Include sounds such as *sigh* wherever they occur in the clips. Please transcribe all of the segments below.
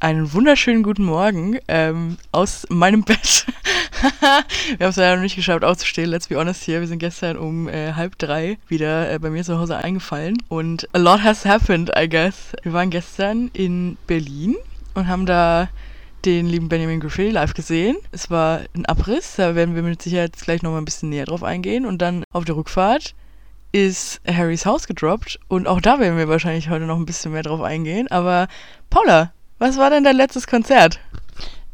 Einen wunderschönen guten Morgen ähm, aus meinem Bett. *laughs* wir haben es leider noch nicht geschafft aufzustehen, let's be honest hier. Wir sind gestern um äh, halb drei wieder äh, bei mir zu Hause eingefallen und a lot has happened, I guess. Wir waren gestern in Berlin und haben da den lieben Benjamin Griffey live gesehen. Es war ein Abriss, da werden wir mit Sicherheit gleich nochmal ein bisschen näher drauf eingehen. Und dann auf der Rückfahrt ist Harrys Haus gedroppt und auch da werden wir wahrscheinlich heute noch ein bisschen mehr drauf eingehen. Aber Paula, was war denn dein letztes Konzert?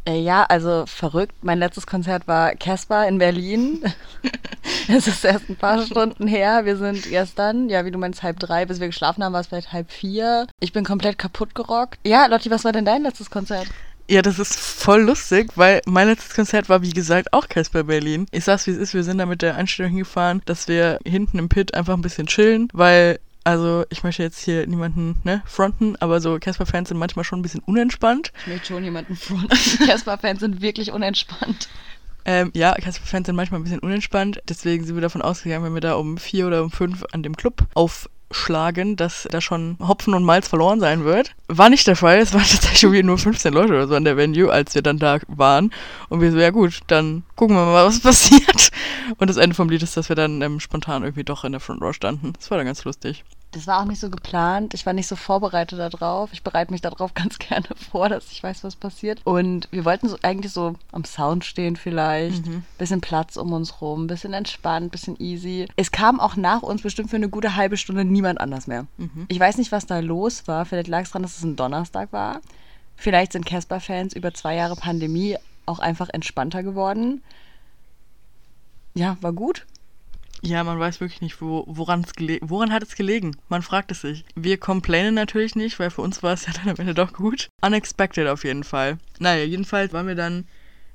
Äh, ja, also verrückt. Mein letztes Konzert war Casper in Berlin. *laughs* es ist erst ein paar Stunden her. Wir sind gestern, ja, wie du meinst, halb drei, bis wir geschlafen haben, war es vielleicht halb vier. Ich bin komplett kaputt gerockt. Ja, Lotti, was war denn dein letztes Konzert? Ja, das ist voll lustig, weil mein letztes Konzert war, wie gesagt, auch Casper Berlin. Ich sag's, wie es ist, wir sind da mit der Einstellung hingefahren, dass wir hinten im Pit einfach ein bisschen chillen, weil also ich möchte jetzt hier niemanden ne, fronten, aber so Casper-Fans sind manchmal schon ein bisschen unentspannt. Ich möchte schon jemanden fronten. *laughs* Casper-Fans sind wirklich unentspannt. Ähm, ja, Casper-Fans sind manchmal ein bisschen unentspannt. Deswegen sind wir davon ausgegangen, wenn wir da um vier oder um fünf an dem Club aufschlagen, dass da schon Hopfen und Malz verloren sein wird. War nicht der Fall. Es waren *laughs* tatsächlich nur 15 Leute oder so an der Venue, als wir dann da waren. Und wir so, ja gut, dann gucken wir mal, *laughs* was passiert. Und das Ende vom Lied ist, dass wir dann ähm, spontan irgendwie doch in der Front Row standen. Das war dann ganz lustig das war auch nicht so geplant. Ich war nicht so vorbereitet darauf. Ich bereite mich darauf *laughs* ganz gerne vor, dass ich weiß, was passiert. Und wir wollten so eigentlich so am Sound stehen vielleicht. Mhm. Bisschen Platz um uns rum, bisschen entspannt, bisschen easy. Es kam auch nach uns bestimmt für eine gute halbe Stunde niemand anders mehr. Mhm. Ich weiß nicht, was da los war. Vielleicht lag es daran, dass es ein Donnerstag war. Vielleicht sind Casper-Fans über zwei Jahre Pandemie auch einfach entspannter geworden. Ja, war gut. Ja, man weiß wirklich nicht, wo, woran, woran hat es gelegen. Man fragt es sich. Wir complainen natürlich nicht, weil für uns war es *laughs* ja dann am Ende doch gut. Unexpected auf jeden Fall. Naja, jedenfalls waren wir dann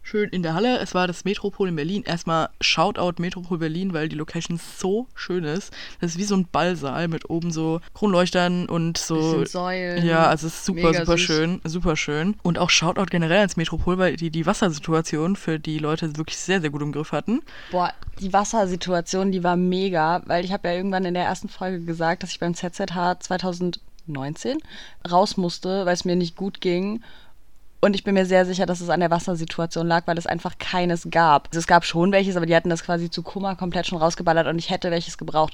schön in der Halle. Es war das Metropol in Berlin. Erstmal Shoutout Metropol Berlin, weil die Location so schön ist. Das ist wie so ein Ballsaal mit oben so Kronleuchtern und so. Säulen. Ja, also es ist super, super süß. schön. Super schön. Und auch Shoutout generell ans Metropol, weil die die Wassersituation für die Leute wirklich sehr, sehr gut im Griff hatten. Boah, die Wassersituation, die war mega, weil ich habe ja irgendwann in der ersten Folge gesagt, dass ich beim ZZH 2019 raus musste, weil es mir nicht gut ging und ich bin mir sehr sicher, dass es an der Wassersituation lag, weil es einfach keines gab. Also es gab schon welches, aber die hatten das quasi zu Kummer komplett schon rausgeballert und ich hätte welches gebraucht.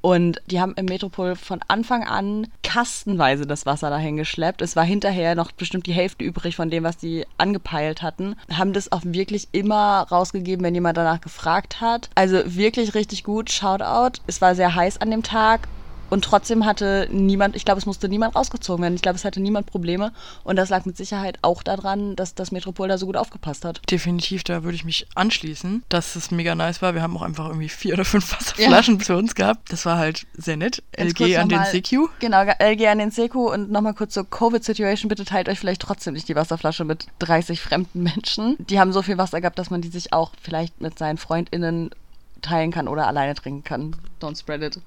Und die haben im Metropol von Anfang an kastenweise das Wasser dahin geschleppt. Es war hinterher noch bestimmt die Hälfte übrig von dem, was die angepeilt hatten. Haben das auch wirklich immer rausgegeben, wenn jemand danach gefragt hat. Also wirklich richtig gut. Shoutout. Es war sehr heiß an dem Tag und trotzdem hatte niemand, ich glaube, es musste niemand rausgezogen werden. Ich glaube, es hatte niemand Probleme. Und das lag mit Sicherheit auch daran, dass das Metropol da so gut aufgepasst hat. Definitiv, da würde ich mich anschließen, dass es mega nice war. Wir haben auch einfach irgendwie vier oder fünf Wasserflaschen ja. für uns gehabt. Das war halt sehr nett. Jetzt LG an den CQ. Genau, LG an den CQ. Und nochmal kurz zur Covid-Situation. Bitte teilt euch vielleicht trotzdem nicht die Wasserflasche mit 30 fremden Menschen. Die haben so viel Wasser gehabt, dass man die sich auch vielleicht mit seinen FreundInnen teilen kann oder alleine trinken kann. Don't spread it.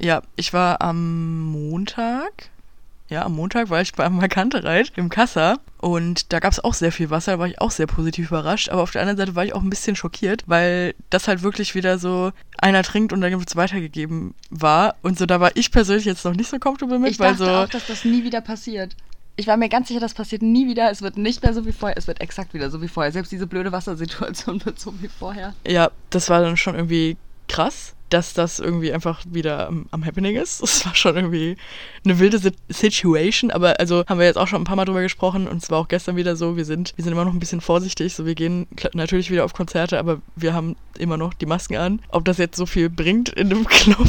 Ja, ich war am Montag. Ja, am Montag war ich bei Markantereit im Kassa und da gab es auch sehr viel Wasser, da war ich auch sehr positiv überrascht. Aber auf der anderen Seite war ich auch ein bisschen schockiert, weil das halt wirklich wieder so einer trinkt und dann wird es weitergegeben war. Und so, da war ich persönlich jetzt noch nicht so comfortable mit, ich dachte so. auch, dass das nie wieder passiert. Ich war mir ganz sicher, das passiert nie wieder. Es wird nicht mehr so wie vorher. Es wird exakt wieder so wie vorher. Selbst diese blöde Wassersituation *laughs* wird so wie vorher. Ja, das war dann schon irgendwie krass dass das irgendwie einfach wieder am, am Happening ist. *laughs* Es war schon irgendwie eine wilde Situation, aber also haben wir jetzt auch schon ein paar Mal drüber gesprochen und es war auch gestern wieder so, wir sind, wir sind immer noch ein bisschen vorsichtig, so wir gehen natürlich wieder auf Konzerte, aber wir haben immer noch die Masken an. Ob das jetzt so viel bringt in einem *laughs* Club,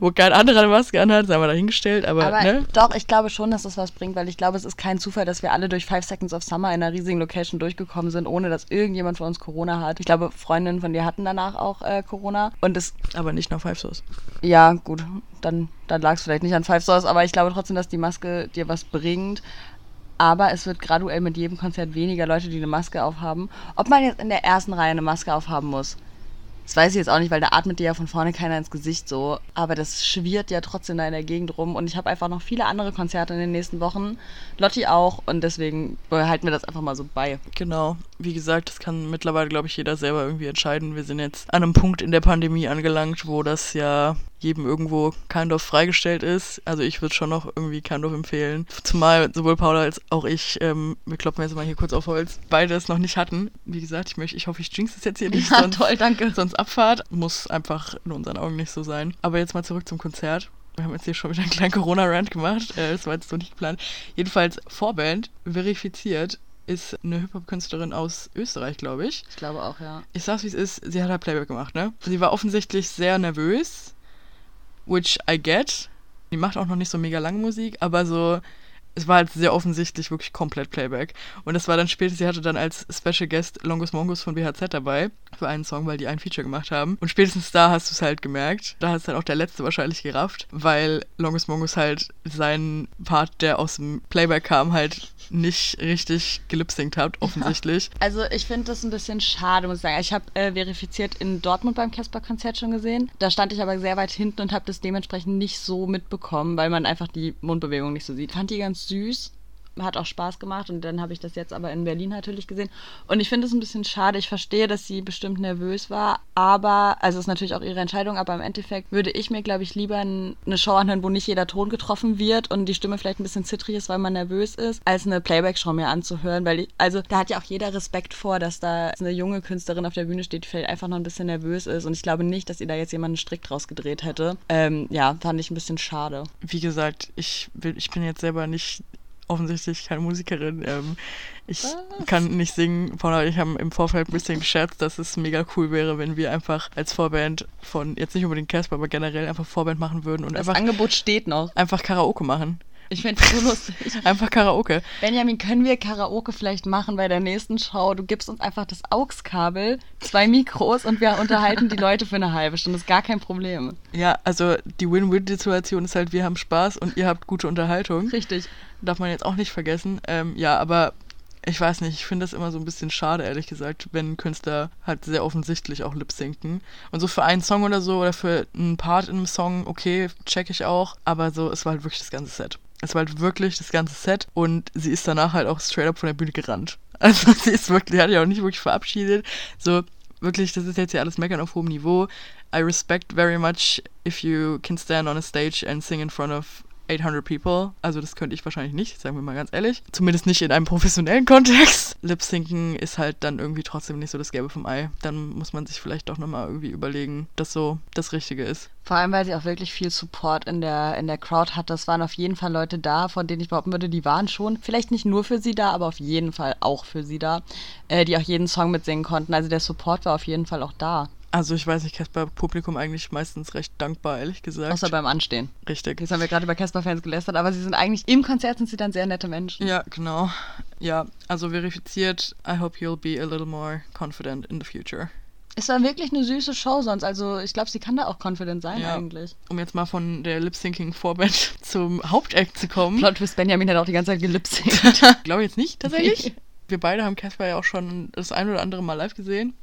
wo kein anderer eine Maske anhat, sei mal dahingestellt, aber, aber ne? Doch, ich glaube schon, dass das was bringt, weil ich glaube, es ist kein Zufall, dass wir alle durch Five Seconds of Summer in einer riesigen Location durchgekommen sind, ohne dass irgendjemand von uns Corona hat. Ich glaube, Freundinnen von dir hatten danach auch äh, Corona und es aber nicht nach Five Stars. Ja, gut, dann, dann lag es vielleicht nicht an Five Stars, aber ich glaube trotzdem, dass die Maske dir was bringt. Aber es wird graduell mit jedem Konzert weniger Leute, die eine Maske aufhaben. Ob man jetzt in der ersten Reihe eine Maske aufhaben muss, das weiß ich jetzt auch nicht, weil da atmet dir ja von vorne keiner ins Gesicht so. Aber das schwirrt ja trotzdem da in der Gegend rum. Und ich habe einfach noch viele andere Konzerte in den nächsten Wochen. Lotti auch. Und deswegen behalten wir das einfach mal so bei. Genau. Wie gesagt, das kann mittlerweile, glaube ich, jeder selber irgendwie entscheiden. Wir sind jetzt an einem Punkt in der Pandemie angelangt, wo das ja jedem irgendwo kind of freigestellt ist. Also ich würde schon noch irgendwie kind of empfehlen. Zumal sowohl Paula als auch ich, ähm, wir kloppen jetzt mal hier kurz auf Holz, beide es noch nicht hatten. Wie gesagt, ich möchte, ich hoffe, ich jinx es jetzt hier nicht. *laughs* Ja, sonst, toll, danke. Sonst Abfahrt. Muss einfach in unseren Augen nicht so sein. Aber jetzt mal zurück zum Konzert. Wir haben jetzt hier schon wieder einen kleinen Corona-Rant gemacht. Äh, das war jetzt so nicht geplant. Jedenfalls Vorband verifiziert ist eine Hip-Hop-Künstlerin aus Österreich, glaube ich. Ich glaube auch, ja. Ich sag's wie es ist, sie hat halt Playback gemacht, ne? Sie war offensichtlich sehr nervös, which I get. Die macht auch noch nicht so mega lange Musik, aber so, es war halt sehr offensichtlich wirklich komplett Playback. Und es war dann später, sie hatte dann als Special Guest Longus Mongus von BHZ dabei für einen Song, weil die ein Feature gemacht haben. Und spätestens da hast du es halt gemerkt. Da hat es dann auch der letzte wahrscheinlich gerafft, weil Longus Mongus halt seinen Part, der aus dem Playback kam, halt nicht richtig gelipsingt habt, offensichtlich. Also ich finde das ein bisschen schade, muss ich sagen. Ich habe äh, verifiziert in Dortmund beim Casper-Konzert schon gesehen. Da stand ich aber sehr weit hinten und habe das dementsprechend nicht so mitbekommen, weil man einfach die Mundbewegung nicht so sieht. Fand die ganz süß hat auch Spaß gemacht und dann habe ich das jetzt aber in Berlin natürlich gesehen. Und ich finde es ein bisschen schade. Ich verstehe, dass sie bestimmt nervös war, aber, also ist natürlich auch ihre Entscheidung, aber im Endeffekt würde ich mir, glaube ich, lieber eine Show anhören, wo nicht jeder Ton getroffen wird und die Stimme vielleicht ein bisschen zittrig ist, weil man nervös ist, als eine Playback-Show mir anzuhören, weil ich, also da hat ja auch jeder Respekt vor, dass da eine junge Künstlerin auf der Bühne steht, die vielleicht einfach noch ein bisschen nervös ist und ich glaube nicht, dass ihr da jetzt jemanden Strick draus gedreht hätte. Ähm, ja, fand ich ein bisschen schade. Wie gesagt, ich, will, ich bin jetzt selber nicht offensichtlich keine Musikerin. Ähm, ich Was? kann nicht singen. Paula und ich haben im Vorfeld ein bisschen gescherzt, dass es mega cool wäre, wenn wir einfach als Vorband von, jetzt nicht unbedingt Casper, aber generell einfach Vorband machen würden und das einfach. Angebot steht noch. Einfach Karaoke machen. Ich finde es so lustig. *laughs* einfach Karaoke. Benjamin, können wir Karaoke vielleicht machen bei der nächsten Show? Du gibst uns einfach das AUX-Kabel, zwei Mikros und wir unterhalten die Leute für eine halbe Stunde. Das ist gar kein Problem. Ja, also die Win-Win-Situation ist halt, wir haben Spaß und ihr habt gute Unterhaltung. Richtig. Darf man jetzt auch nicht vergessen. Ähm, ja, aber ich weiß nicht, ich finde das immer so ein bisschen schade, ehrlich gesagt, wenn Künstler halt sehr offensichtlich auch lip-sinken. Und so für einen Song oder so oder für einen Part in einem Song, okay, check ich auch. Aber so, es war halt wirklich das ganze Set. Es war halt wirklich das ganze Set und sie ist danach halt auch straight up von der Bühne gerannt. *laughs* Also sie ist wirklich, hat ja auch nicht wirklich verabschiedet. So, wirklich, das ist jetzt ja alles Meckern auf hohem Niveau. I respect very much if you can stand on a stage and sing in front of 800 People. Also das könnte ich wahrscheinlich nicht, sagen wir mal ganz ehrlich. Zumindest nicht in einem professionellen Kontext. *laughs* Lip-Syncen ist halt dann irgendwie trotzdem nicht so das Gelbe vom Ei. Dann muss man sich vielleicht doch nochmal irgendwie überlegen, dass so das Richtige ist. Vor allem, weil sie auch wirklich viel Support in der, in der Crowd hat. Das waren auf jeden Fall Leute da, von denen ich behaupten würde, die waren schon vielleicht nicht nur für sie da, aber auf jeden Fall auch für sie da, äh, die auch jeden Song mitsingen konnten. Also der Support war auf jeden Fall auch da. Also ich weiß nicht, Casper Publikum eigentlich meistens recht dankbar, ehrlich gesagt. Außer beim Anstehen. Richtig. Jetzt haben wir gerade über Casper-Fans gelästert, aber sie sind eigentlich, im Konzert sind sie dann sehr nette Menschen. Ja, genau. Ja, also verifiziert, I hope you'll be a little more confident in the future. Es war wirklich eine süße Show sonst, also ich glaube, sie kann da auch confident sein ja. eigentlich. Um jetzt mal von der Lip-Syncing-Vorband *laughs* zum Hauptact zu kommen. Plot Twist Benjamin hat auch die ganze Zeit gelip-synkt. *laughs* glaube jetzt nicht, tatsächlich. *laughs* Wir beide haben Casper ja auch schon das ein oder andere Mal live gesehen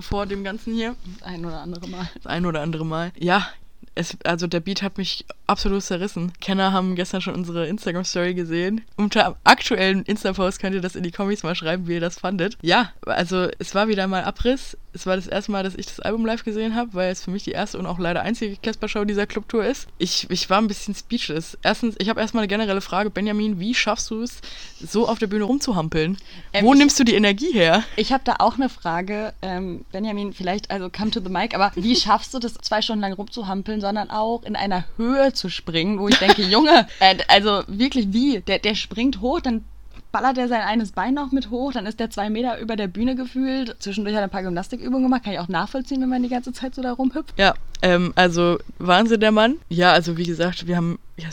vor dem Ganzen hier. Das ein oder andere Mal. Das ein oder andere Mal. Ja, es, also der Beat hat mich absolut zerrissen. Kenner haben gestern schon unsere Instagram-Story gesehen. Unter aktuellen Insta-Post könnt ihr das in die Kommis mal schreiben, wie ihr das fandet. Ja, also es war wieder mal Abriss es war das erste Mal, dass ich das Album live gesehen habe, weil es für mich die erste und auch leider einzige Casper-Show dieser Clubtour ist. Ich, ich war ein bisschen speechless. Erstens, ich habe erstmal eine generelle Frage. Benjamin, wie schaffst du es, so auf der Bühne rumzuhampeln? Ähm, Wo ich, nimmst du die Energie her? Ich habe da auch eine Frage. Ähm, Benjamin, vielleicht, also come to the mic, aber wie schaffst du das, zwei Stunden lang rumzuhampeln, sondern auch in einer Höhe zu springen, wo ich denke, Junge, *laughs* äh, also wirklich wie? Der, der springt hoch, dann ballert er sein eines Bein noch mit hoch, dann ist der zwei Meter über der Bühne gefühlt. Zwischendurch hat er ein paar Gymnastikübungen gemacht, kann ich auch nachvollziehen, wenn man die ganze Zeit so da rumhüpft. Ja, ähm, also Wahnsinn der Mann. Ja, also wie gesagt, wir haben, ja,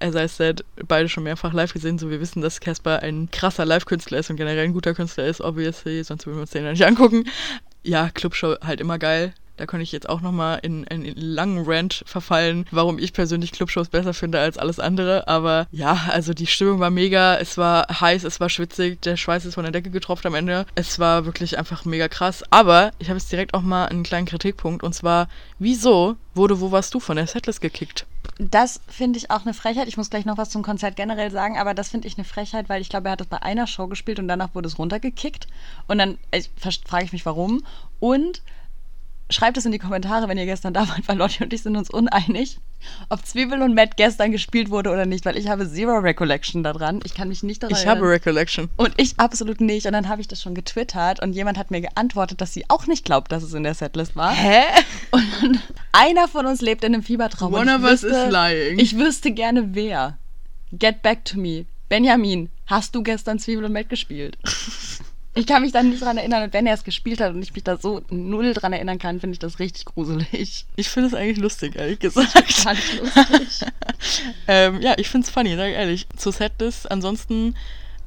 as I said, beide schon mehrfach live gesehen, so wir wissen, dass Casper ein krasser Live-Künstler ist und generell ein guter Künstler ist, obviously, sonst würden wir uns den ja nicht angucken. Ja, Clubshow halt immer geil. Da könnte ich jetzt auch nochmal in, in einen langen Rant verfallen, warum ich persönlich Clubshows besser finde als alles andere. Aber ja, also die Stimmung war mega. Es war heiß, es war schwitzig. Der Schweiß ist von der Decke getropft am Ende. Es war wirklich einfach mega krass. Aber ich habe jetzt direkt auch mal einen kleinen Kritikpunkt. Und zwar, wieso wurde Wo warst du von der Setlist gekickt? Das finde ich auch eine Frechheit. Ich muss gleich noch was zum Konzert generell sagen, aber das finde ich eine Frechheit, weil ich glaube, er hat das bei einer Show gespielt und danach wurde es runtergekickt. Und dann frage ich mich, warum. Und schreibt es in die Kommentare, wenn ihr gestern da wart, weil Lotti und ich sind uns uneinig, ob Zwiebel und Matt gestern gespielt wurde oder nicht, weil ich habe zero Recollection daran. Ich kann mich nicht daran Ich erinnern. habe Recollection. Und ich absolut nicht. Und dann habe ich das schon getwittert und jemand hat mir geantwortet, dass sie auch nicht glaubt, dass es in der Setlist war. Hä? Und einer von uns lebt in einem Fiebertraum. One of us is lying. Ich wüsste gerne wer. Get back to me. Benjamin, hast du gestern Zwiebel und Matt gespielt? *laughs* Ich kann mich dann nicht dran erinnern. Und wenn er es gespielt hat und ich mich da so null dran erinnern kann, finde ich das richtig gruselig. Ich finde es eigentlich lustig, ehrlich *laughs* gesagt. Fand ich lustig. *laughs* ähm, ja, ich finde es funny, sag ich ehrlich. Zur Setlist, ansonsten,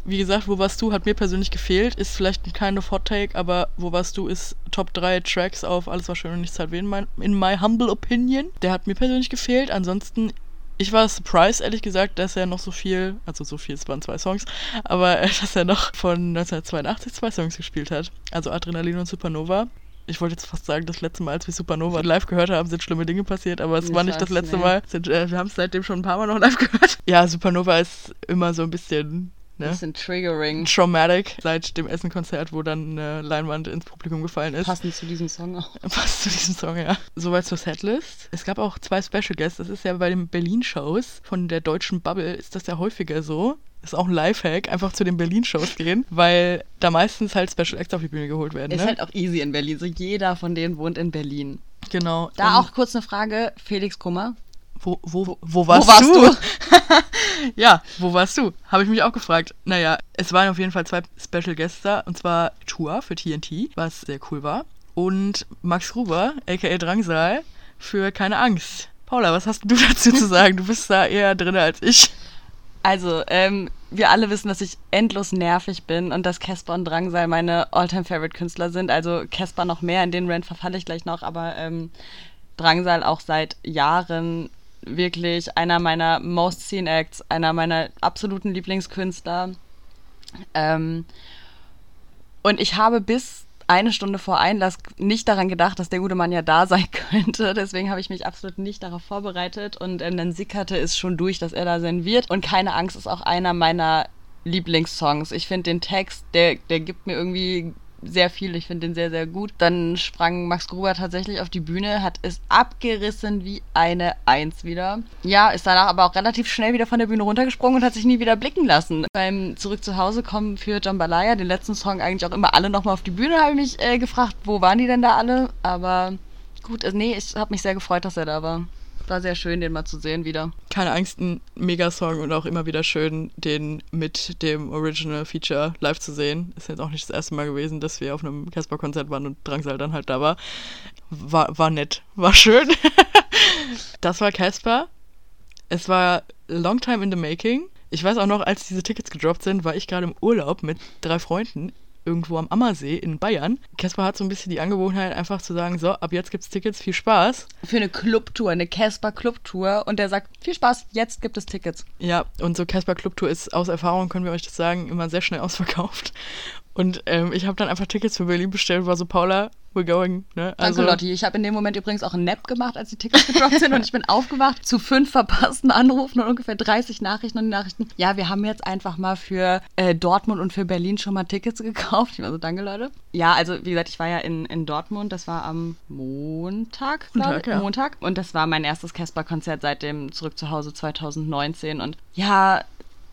wie gesagt, wo warst du, hat mir persönlich gefehlt. Ist vielleicht ein kind of Hot Take, aber wo warst du, ist Top 3 Tracks auf Alles war schön und nichts hat weh, in my humble opinion. Der hat mir persönlich gefehlt. Ansonsten, ich war surprised, ehrlich gesagt, dass er noch so viel, also so viel, es waren zwei Songs, aber *laughs* dass er noch von 1982 zwei Songs gespielt hat. Also Adrenalin und Supernova. Ich wollte jetzt fast sagen, das letzte Mal, als wir Supernova live gehört haben, sind schlimme Dinge passiert, aber es Ich war nicht das letzte nee. Mal. Äh, wir haben es seitdem schon ein paar Mal noch live gehört. *laughs* Ja, Supernova ist immer so ein bisschen ne, Bisschen triggering. traumatic seit dem Essen-Konzert, wo dann eine Leinwand ins Publikum gefallen ist. Passend zu diesem Song auch. *laughs* Passt zu diesem Song, ja. Soweit zur Setlist. Es gab auch zwei Special Guests. Das ist ja bei den Berlin-Shows von der deutschen Bubble ist das ja häufiger so. Ist auch ein Lifehack, einfach zu den Berlin-Shows gehen, weil da meistens halt Special Acts auf die Bühne geholt werden. Ist Ne? halt auch easy in Berlin. So jeder von denen wohnt in Berlin. genau. Da auch kurz eine Frage. Felix Kummer. Wo, wo, wo warst, warst du? du? *laughs* ja, wo warst du? Habe ich mich auch gefragt. Naja, es waren auf jeden Fall zwei Special Guests da, und zwar Tour für TNT, was sehr cool war, und Max Gruber, aka Drangsal, für Keine Angst. Paula, was hast du *laughs* dazu zu sagen? Du bist da eher drin als ich. Also, ähm, wir alle wissen, dass ich endlos nervig bin und dass Casper und Drangsal meine All-Time-Favorite-Künstler sind. Also Casper noch mehr, in den Rant verfalle ich gleich noch, aber ähm, Drangsal auch seit Jahren wirklich einer meiner Most Seen Acts, einer meiner absoluten Lieblingskünstler. Ähm, und ich habe bis eine Stunde vor Einlass nicht daran gedacht, dass der gute Mann ja da sein *laughs* könnte. Deswegen habe ich mich absolut nicht darauf vorbereitet. Und ähm, dann sickerte es schon durch, dass er da sein wird. Und keine Angst ist auch einer meiner Lieblingssongs. Ich finde den Text, der, der gibt mir irgendwie sehr viel. Ich finde den sehr, sehr gut. Dann sprang Max Gruber tatsächlich auf die Bühne, hat es abgerissen wie eine Eins wieder. Ja, ist danach aber auch relativ schnell wieder von der Bühne runtergesprungen und hat sich nie wieder blicken lassen. Beim Zurück zu Hause kommen für Jambalaya, den letzten Song, eigentlich auch immer alle nochmal auf die Bühne, habe ich mich äh, gefragt, wo waren die denn da alle? Aber gut, äh, nee, ich habe mich sehr gefreut, dass er da war. War sehr schön, den mal zu sehen wieder. Keine Angst, ein Megasong und auch immer wieder schön, den mit dem Original Feature live zu sehen. Ist jetzt auch nicht das erste Mal gewesen, dass wir auf einem Casper-Konzert waren und Drangsal dann halt da war. War, war nett, war schön. *laughs* das war Casper. Es war long time in the making. Ich weiß auch noch, als diese Tickets gedroppt sind, war ich gerade im Urlaub mit drei Freunden irgendwo am Ammersee in Bayern. Casper hat so ein bisschen die Angewohnheit, einfach zu sagen, so, ab jetzt gibt's Tickets, viel Spaß. Für eine Clubtour, eine Casper Clubtour. Und der sagt, viel Spaß, jetzt gibt es Tickets. Ja, und so Casper Clubtour ist aus Erfahrung, können wir euch das sagen, immer sehr schnell *laughs* ausverkauft. Und ähm, ich habe dann einfach Tickets für Berlin bestellt, war so, Paula, we're going. Ne? Danke, Lotti. Ich habe in dem Moment übrigens auch einen Nap gemacht, als die Tickets gedroppt sind und ich bin aufgewacht zu fünf verpassten Anrufen und ungefähr 30 Nachrichten und Nachrichten. Ja, wir haben jetzt einfach mal für äh, Dortmund und für Berlin schon mal Tickets gekauft. Ich war so, danke, Leute. Ja, also wie gesagt, ich war ja in, in Dortmund. Das war am Montag, glaube ich. ja. Montag. Und das war mein erstes Casper-Konzert seit dem Zurück zu Hause 2019. Und ja,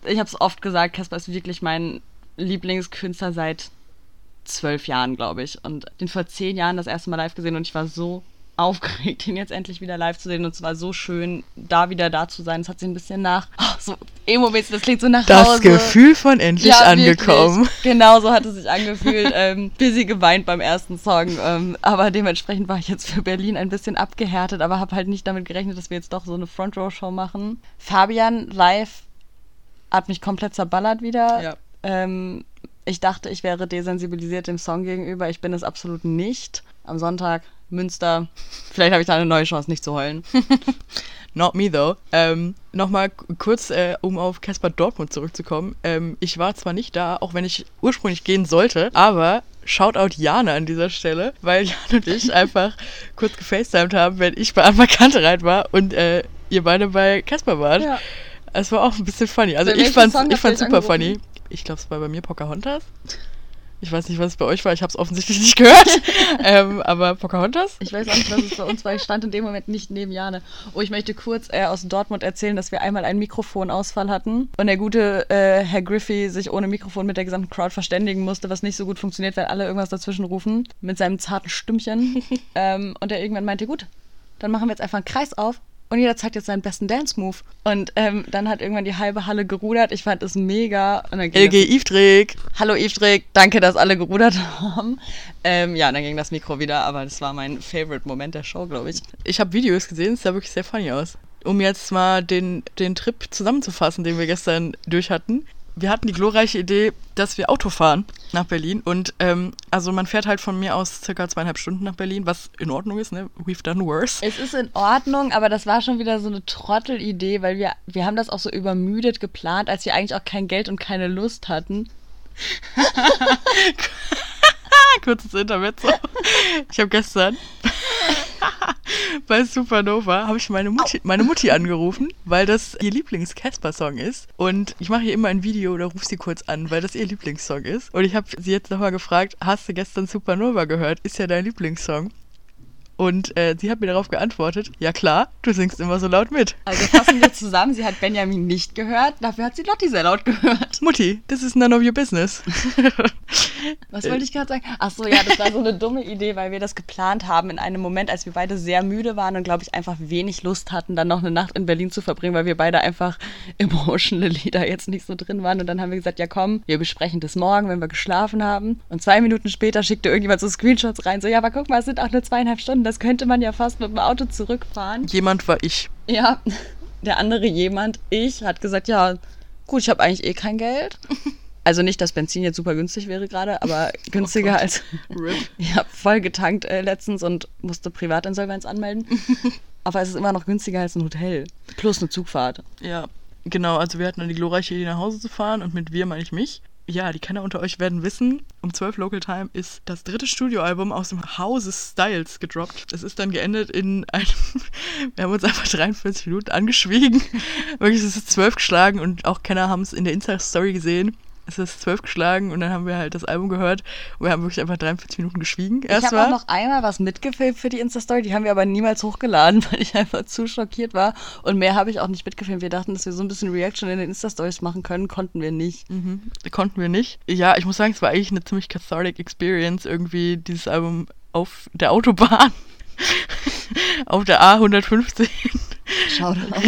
ich habe es oft gesagt, Casper ist wirklich mein Lieblingskünstler seit zwölf Jahren, glaube ich. Und den vor zehn Jahren das erste Mal live gesehen und ich war so *laughs* aufgeregt, ihn jetzt endlich wieder live zu sehen. Und es war so schön, da wieder da zu sein. Es hat sich ein bisschen nach, *laughs* oh, so emo-mäßig, das klingt so nach Das Hause. Gefühl von endlich angekommen. Wirklich. *laughs* Genau so hat es sich angefühlt. ähm, busy geweint beim ersten Song. Ähm, aber dementsprechend war ich jetzt für Berlin ein bisschen abgehärtet, aber habe halt nicht damit gerechnet, dass wir jetzt doch so eine Front-Row-Show machen. Fabian live hat mich komplett zerballert wieder. Ja. Ähm, ich dachte, ich wäre desensibilisiert dem Song gegenüber. Ich bin es absolut nicht. Am Sonntag, Münster. Vielleicht habe ich da eine neue Chance, nicht zu heulen. *laughs* Not me though. Ähm, Nochmal kurz, äh, um auf Caspar Dortmund zurückzukommen. Ähm, ich war zwar nicht da, auch wenn ich ursprünglich gehen sollte, aber Shoutout Jana an dieser Stelle, weil *laughs* Jan und ich einfach kurz gefacetimed haben, wenn ich bei Anna Kantereit war und äh, ihr beide bei Caspar wart. Ja. Es war auch ein bisschen funny. Also Bei ich fand's, Song fand's euch super angerufen? funny. Ich glaube, es war bei mir Pocahontas. Ich weiß nicht, was es bei euch war. Ich habe es offensichtlich *laughs* nicht gehört. ähm, aber Pocahontas? Ich weiß auch nicht, was es bei uns war. Ich stand in dem Moment nicht neben Jane. Oh, ich möchte kurz äh, aus Dortmund erzählen, dass wir einmal einen Mikrofonausfall hatten und der gute äh, Herr Griffey sich ohne Mikrofon mit der gesamten Crowd verständigen musste, was nicht so gut funktioniert, weil alle irgendwas dazwischen rufen mit seinem zarten Stimmchen. *laughs* ähm, und er irgendwann meinte, gut, dann machen wir jetzt einfach einen Kreis auf und jeder zeigt jetzt seinen besten Dance-Move. Und ähm, dann hat irgendwann die halbe Halle gerudert. Ich fand es mega. LG Ifdrik. Hallo Ifdrik, danke, dass alle gerudert haben. Ähm, ja, dann ging das Mikro wieder, aber das war mein Favorite-Moment der Show, glaube ich. Ich habe Videos gesehen, es sah wirklich sehr funny aus. Um jetzt mal den, den Trip zusammenzufassen, den wir gestern durch hatten wir hatten die glorreiche Idee, dass wir Auto fahren nach Berlin. Und ähm, also man fährt halt von mir aus circa zweieinhalb Stunden nach Berlin, was in Ordnung ist, ne? We've done worse. Es ist in Ordnung, aber das war schon wieder so eine Trottelidee, weil wir, wir haben das auch so übermüdet geplant, als wir eigentlich auch kein Geld und keine Lust hatten. *laughs* Kurzes Intermezzo. *laughs* Ich habe gestern bei Supernova habe ich meine Mutti, meine Mutti angerufen, weil das ihr Lieblings-Casper-Song ist. Und ich mache hier immer ein Video oder rufe sie kurz an, weil das ihr Lieblingssong ist. Und ich habe sie jetzt nochmal gefragt, hast du gestern Supernova gehört? Ist ja dein Lieblingssong. Und äh, sie hat mir darauf geantwortet, ja klar, du singst immer so laut mit. Also fassen wir zusammen, sie hat Benjamin nicht gehört, dafür hat sie Lotti sehr laut gehört. Mutti, this is none of your business. *laughs* Was wollte ich gerade sagen? Ach so, ja, das war so eine dumme Idee, weil wir das geplant haben in einem Moment, als wir beide sehr müde waren und glaube ich einfach wenig Lust hatten, dann noch eine Nacht in Berlin zu verbringen, weil wir beide einfach emotional Lieder *laughs* jetzt nicht so drin waren. Und dann haben wir gesagt, ja komm, wir besprechen das morgen, wenn wir geschlafen haben. Und zwei Minuten später schickte irgendjemand so Screenshots rein, so ja, aber guck mal, es sind auch nur zweieinhalb Stunden das könnte man ja fast mit dem Auto zurückfahren. Jemand war ich. Ja, *laughs* der andere jemand, ich, hat gesagt, ja, gut, ich habe eigentlich eh kein Geld. *laughs* Also nicht, dass Benzin jetzt super günstig wäre gerade, aber *laughs* oh günstiger oh als. RIP. Ich habe voll getankt äh, letztens und musste Privatinsolvenz anmelden. aber es ist immer noch günstiger als ein Hotel. Plus eine Zugfahrt. Ja, genau. Also wir hatten dann die glorreiche Idee, nach Hause zu fahren und mit wir meine ich mich ja, die Kenner unter euch werden wissen, um 12 Local Time ist das dritte Studioalbum aus dem Hause Styles gedroppt. Es ist dann geendet in einem, *laughs* wir haben uns einfach 43 Minuten angeschwiegen. *laughs* Wirklich, es ist 12 geschlagen und auch Kenner haben es in der Insta-Story gesehen es ist zwölf geschlagen und dann haben wir halt das Album gehört und wir haben wirklich einfach 43 Minuten geschwiegen. Erst ich habe auch noch einmal was mitgefilmt für die Insta-Story, die haben wir aber niemals hochgeladen, *laughs* weil ich einfach zu schockiert war und mehr habe ich auch nicht mitgefilmt. Wir dachten, dass wir so ein bisschen Reaction in den Insta-Stories machen können, konnten wir nicht. Mhm. Konnten wir nicht. Ja, ich muss sagen, es war eigentlich eine ziemlich cathartic Experience, irgendwie dieses Album auf der Autobahn, *laughs* auf der A115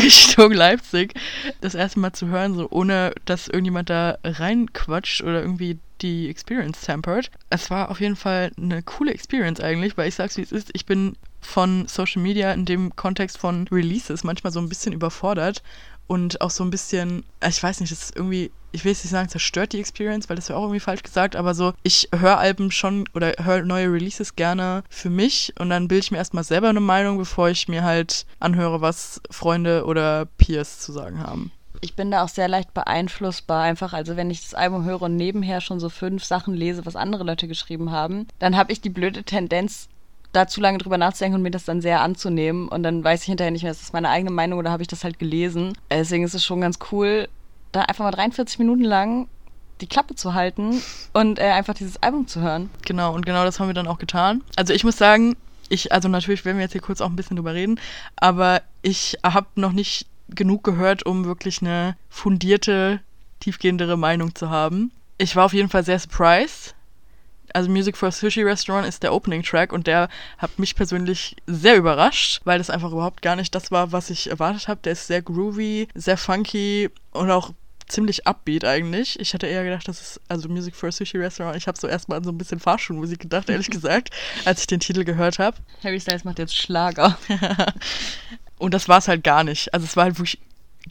Richtung Leipzig, das erste Mal zu hören, so ohne dass irgendjemand da reinquatscht oder irgendwie die Experience tempert. Es war auf jeden Fall eine coole Experience eigentlich, weil ich sag's wie es ist, ich bin von Social Media in dem Kontext von Releases manchmal so ein bisschen überfordert und auch so ein bisschen, ich weiß nicht, das ist irgendwie ich will jetzt nicht sagen, zerstört die Experience, weil das wäre auch irgendwie falsch gesagt, aber so, ich höre Alben schon oder höre neue Releases gerne für mich und dann bilde ich mir erstmal selber eine Meinung, bevor ich mir halt anhöre, was Freunde oder Peers zu sagen haben. Ich bin da auch sehr leicht beeinflussbar, einfach. Also, wenn ich das Album höre und nebenher schon so fünf Sachen lese, was andere Leute geschrieben haben, dann habe ich die blöde Tendenz, da zu lange drüber nachzudenken und mir das dann sehr anzunehmen. Und dann weiß ich hinterher nicht mehr, ist das meine eigene Meinung oder habe ich das halt gelesen. Deswegen ist es schon ganz cool, da einfach mal 43 Minuten lang die Klappe zu halten und äh, einfach dieses Album zu hören. Genau, und genau das haben wir dann auch getan. Also ich muss sagen, ich, also natürlich werden wir jetzt hier kurz auch ein bisschen drüber reden, aber ich habe noch nicht genug gehört, um wirklich eine fundierte, tiefgehendere Meinung zu haben. Ich war auf jeden Fall sehr surprised. Also Music for a Sushi Restaurant ist der Opening Track und der hat mich persönlich sehr überrascht, weil das einfach überhaupt gar nicht das war, was ich erwartet habe. Der ist sehr groovy, sehr funky und auch ziemlich upbeat eigentlich. Ich hatte eher gedacht, das ist also Music for a Sushi Restaurant. Ich habe so erstmal an so ein bisschen Fahrschulmusik gedacht, ehrlich *laughs* gesagt, als ich den Titel gehört habe. Harry Styles macht jetzt Schlager. *laughs* Und das war es halt gar nicht. Also es war halt wirklich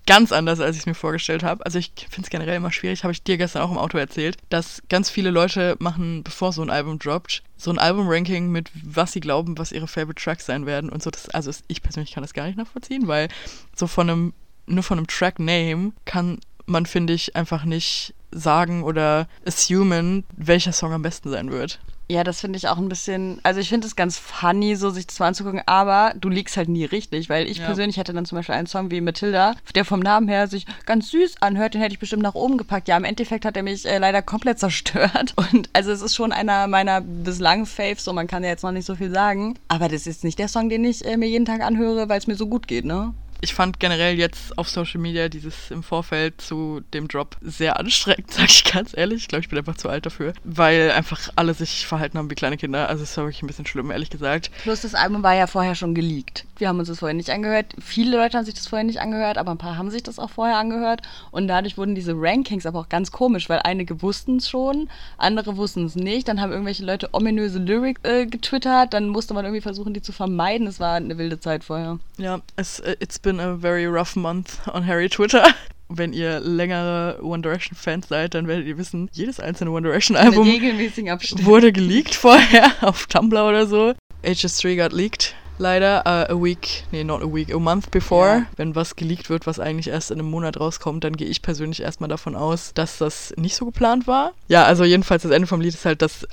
ganz anders, als ich es mir vorgestellt habe. Also ich finde es generell immer schwierig, habe ich dir gestern auch im Auto erzählt, dass ganz viele Leute machen, bevor so ein Album droppt, so ein Album-Ranking mit was sie glauben, was ihre Favorite Tracks sein werden und so. Das, also ich persönlich kann das gar nicht nachvollziehen, weil so von einem, nur von einem Track-Name kann man, finde ich, einfach nicht sagen oder assumen, welcher Song am besten sein wird. Ja, das finde ich auch ein bisschen, also ich finde es ganz funny, so sich das mal anzugucken, aber du liegst halt nie richtig, weil ich Ja. persönlich hätte dann zum Beispiel einen Song wie Matilda, der vom Namen her sich ganz süß anhört, den hätte ich bestimmt nach oben gepackt. Ja, im Endeffekt hat er mich äh, leider komplett zerstört *laughs* und also es ist schon einer meiner bislang Faves, so man kann ja jetzt noch nicht so viel sagen, aber das ist nicht der Song, den ich äh, mir jeden Tag anhöre, weil es mir so gut geht, ne? Ich fand generell jetzt auf Social Media dieses im Vorfeld zu dem Drop sehr anstrengend, *laughs* sag ich ganz ehrlich. Ich glaube, ich bin einfach zu alt dafür, weil einfach alle sich verhalten haben wie kleine Kinder. Also es war wirklich ein bisschen schlimm, ehrlich gesagt. Plus das Album war ja vorher schon geleakt. Wir haben uns das vorher nicht angehört. Viele Leute haben sich das vorher nicht angehört, aber ein paar haben sich das auch vorher angehört. Und dadurch wurden diese Rankings aber auch ganz komisch, weil einige wussten es schon, andere wussten es nicht. Dann haben irgendwelche Leute ominöse Lyrics äh, getwittert. Dann musste man irgendwie versuchen, die zu vermeiden. Es war eine wilde Zeit vorher. Ja, es, äh, it's been a very rough month on Harry Twitter. *laughs* Wenn ihr längere One Direction Fans seid, dann werdet ihr wissen, jedes einzelne One Direction Album wurde geleakt vorher *laughs* auf Tumblr oder so. HS3 got leaked. Leider uh, a week, nee, not a week, a month before. Ja. Wenn was geleakt wird, was eigentlich erst in einem Monat rauskommt, dann gehe ich persönlich erstmal davon aus, dass das nicht so geplant war. Ja, also jedenfalls das Ende vom Lied ist halt, dass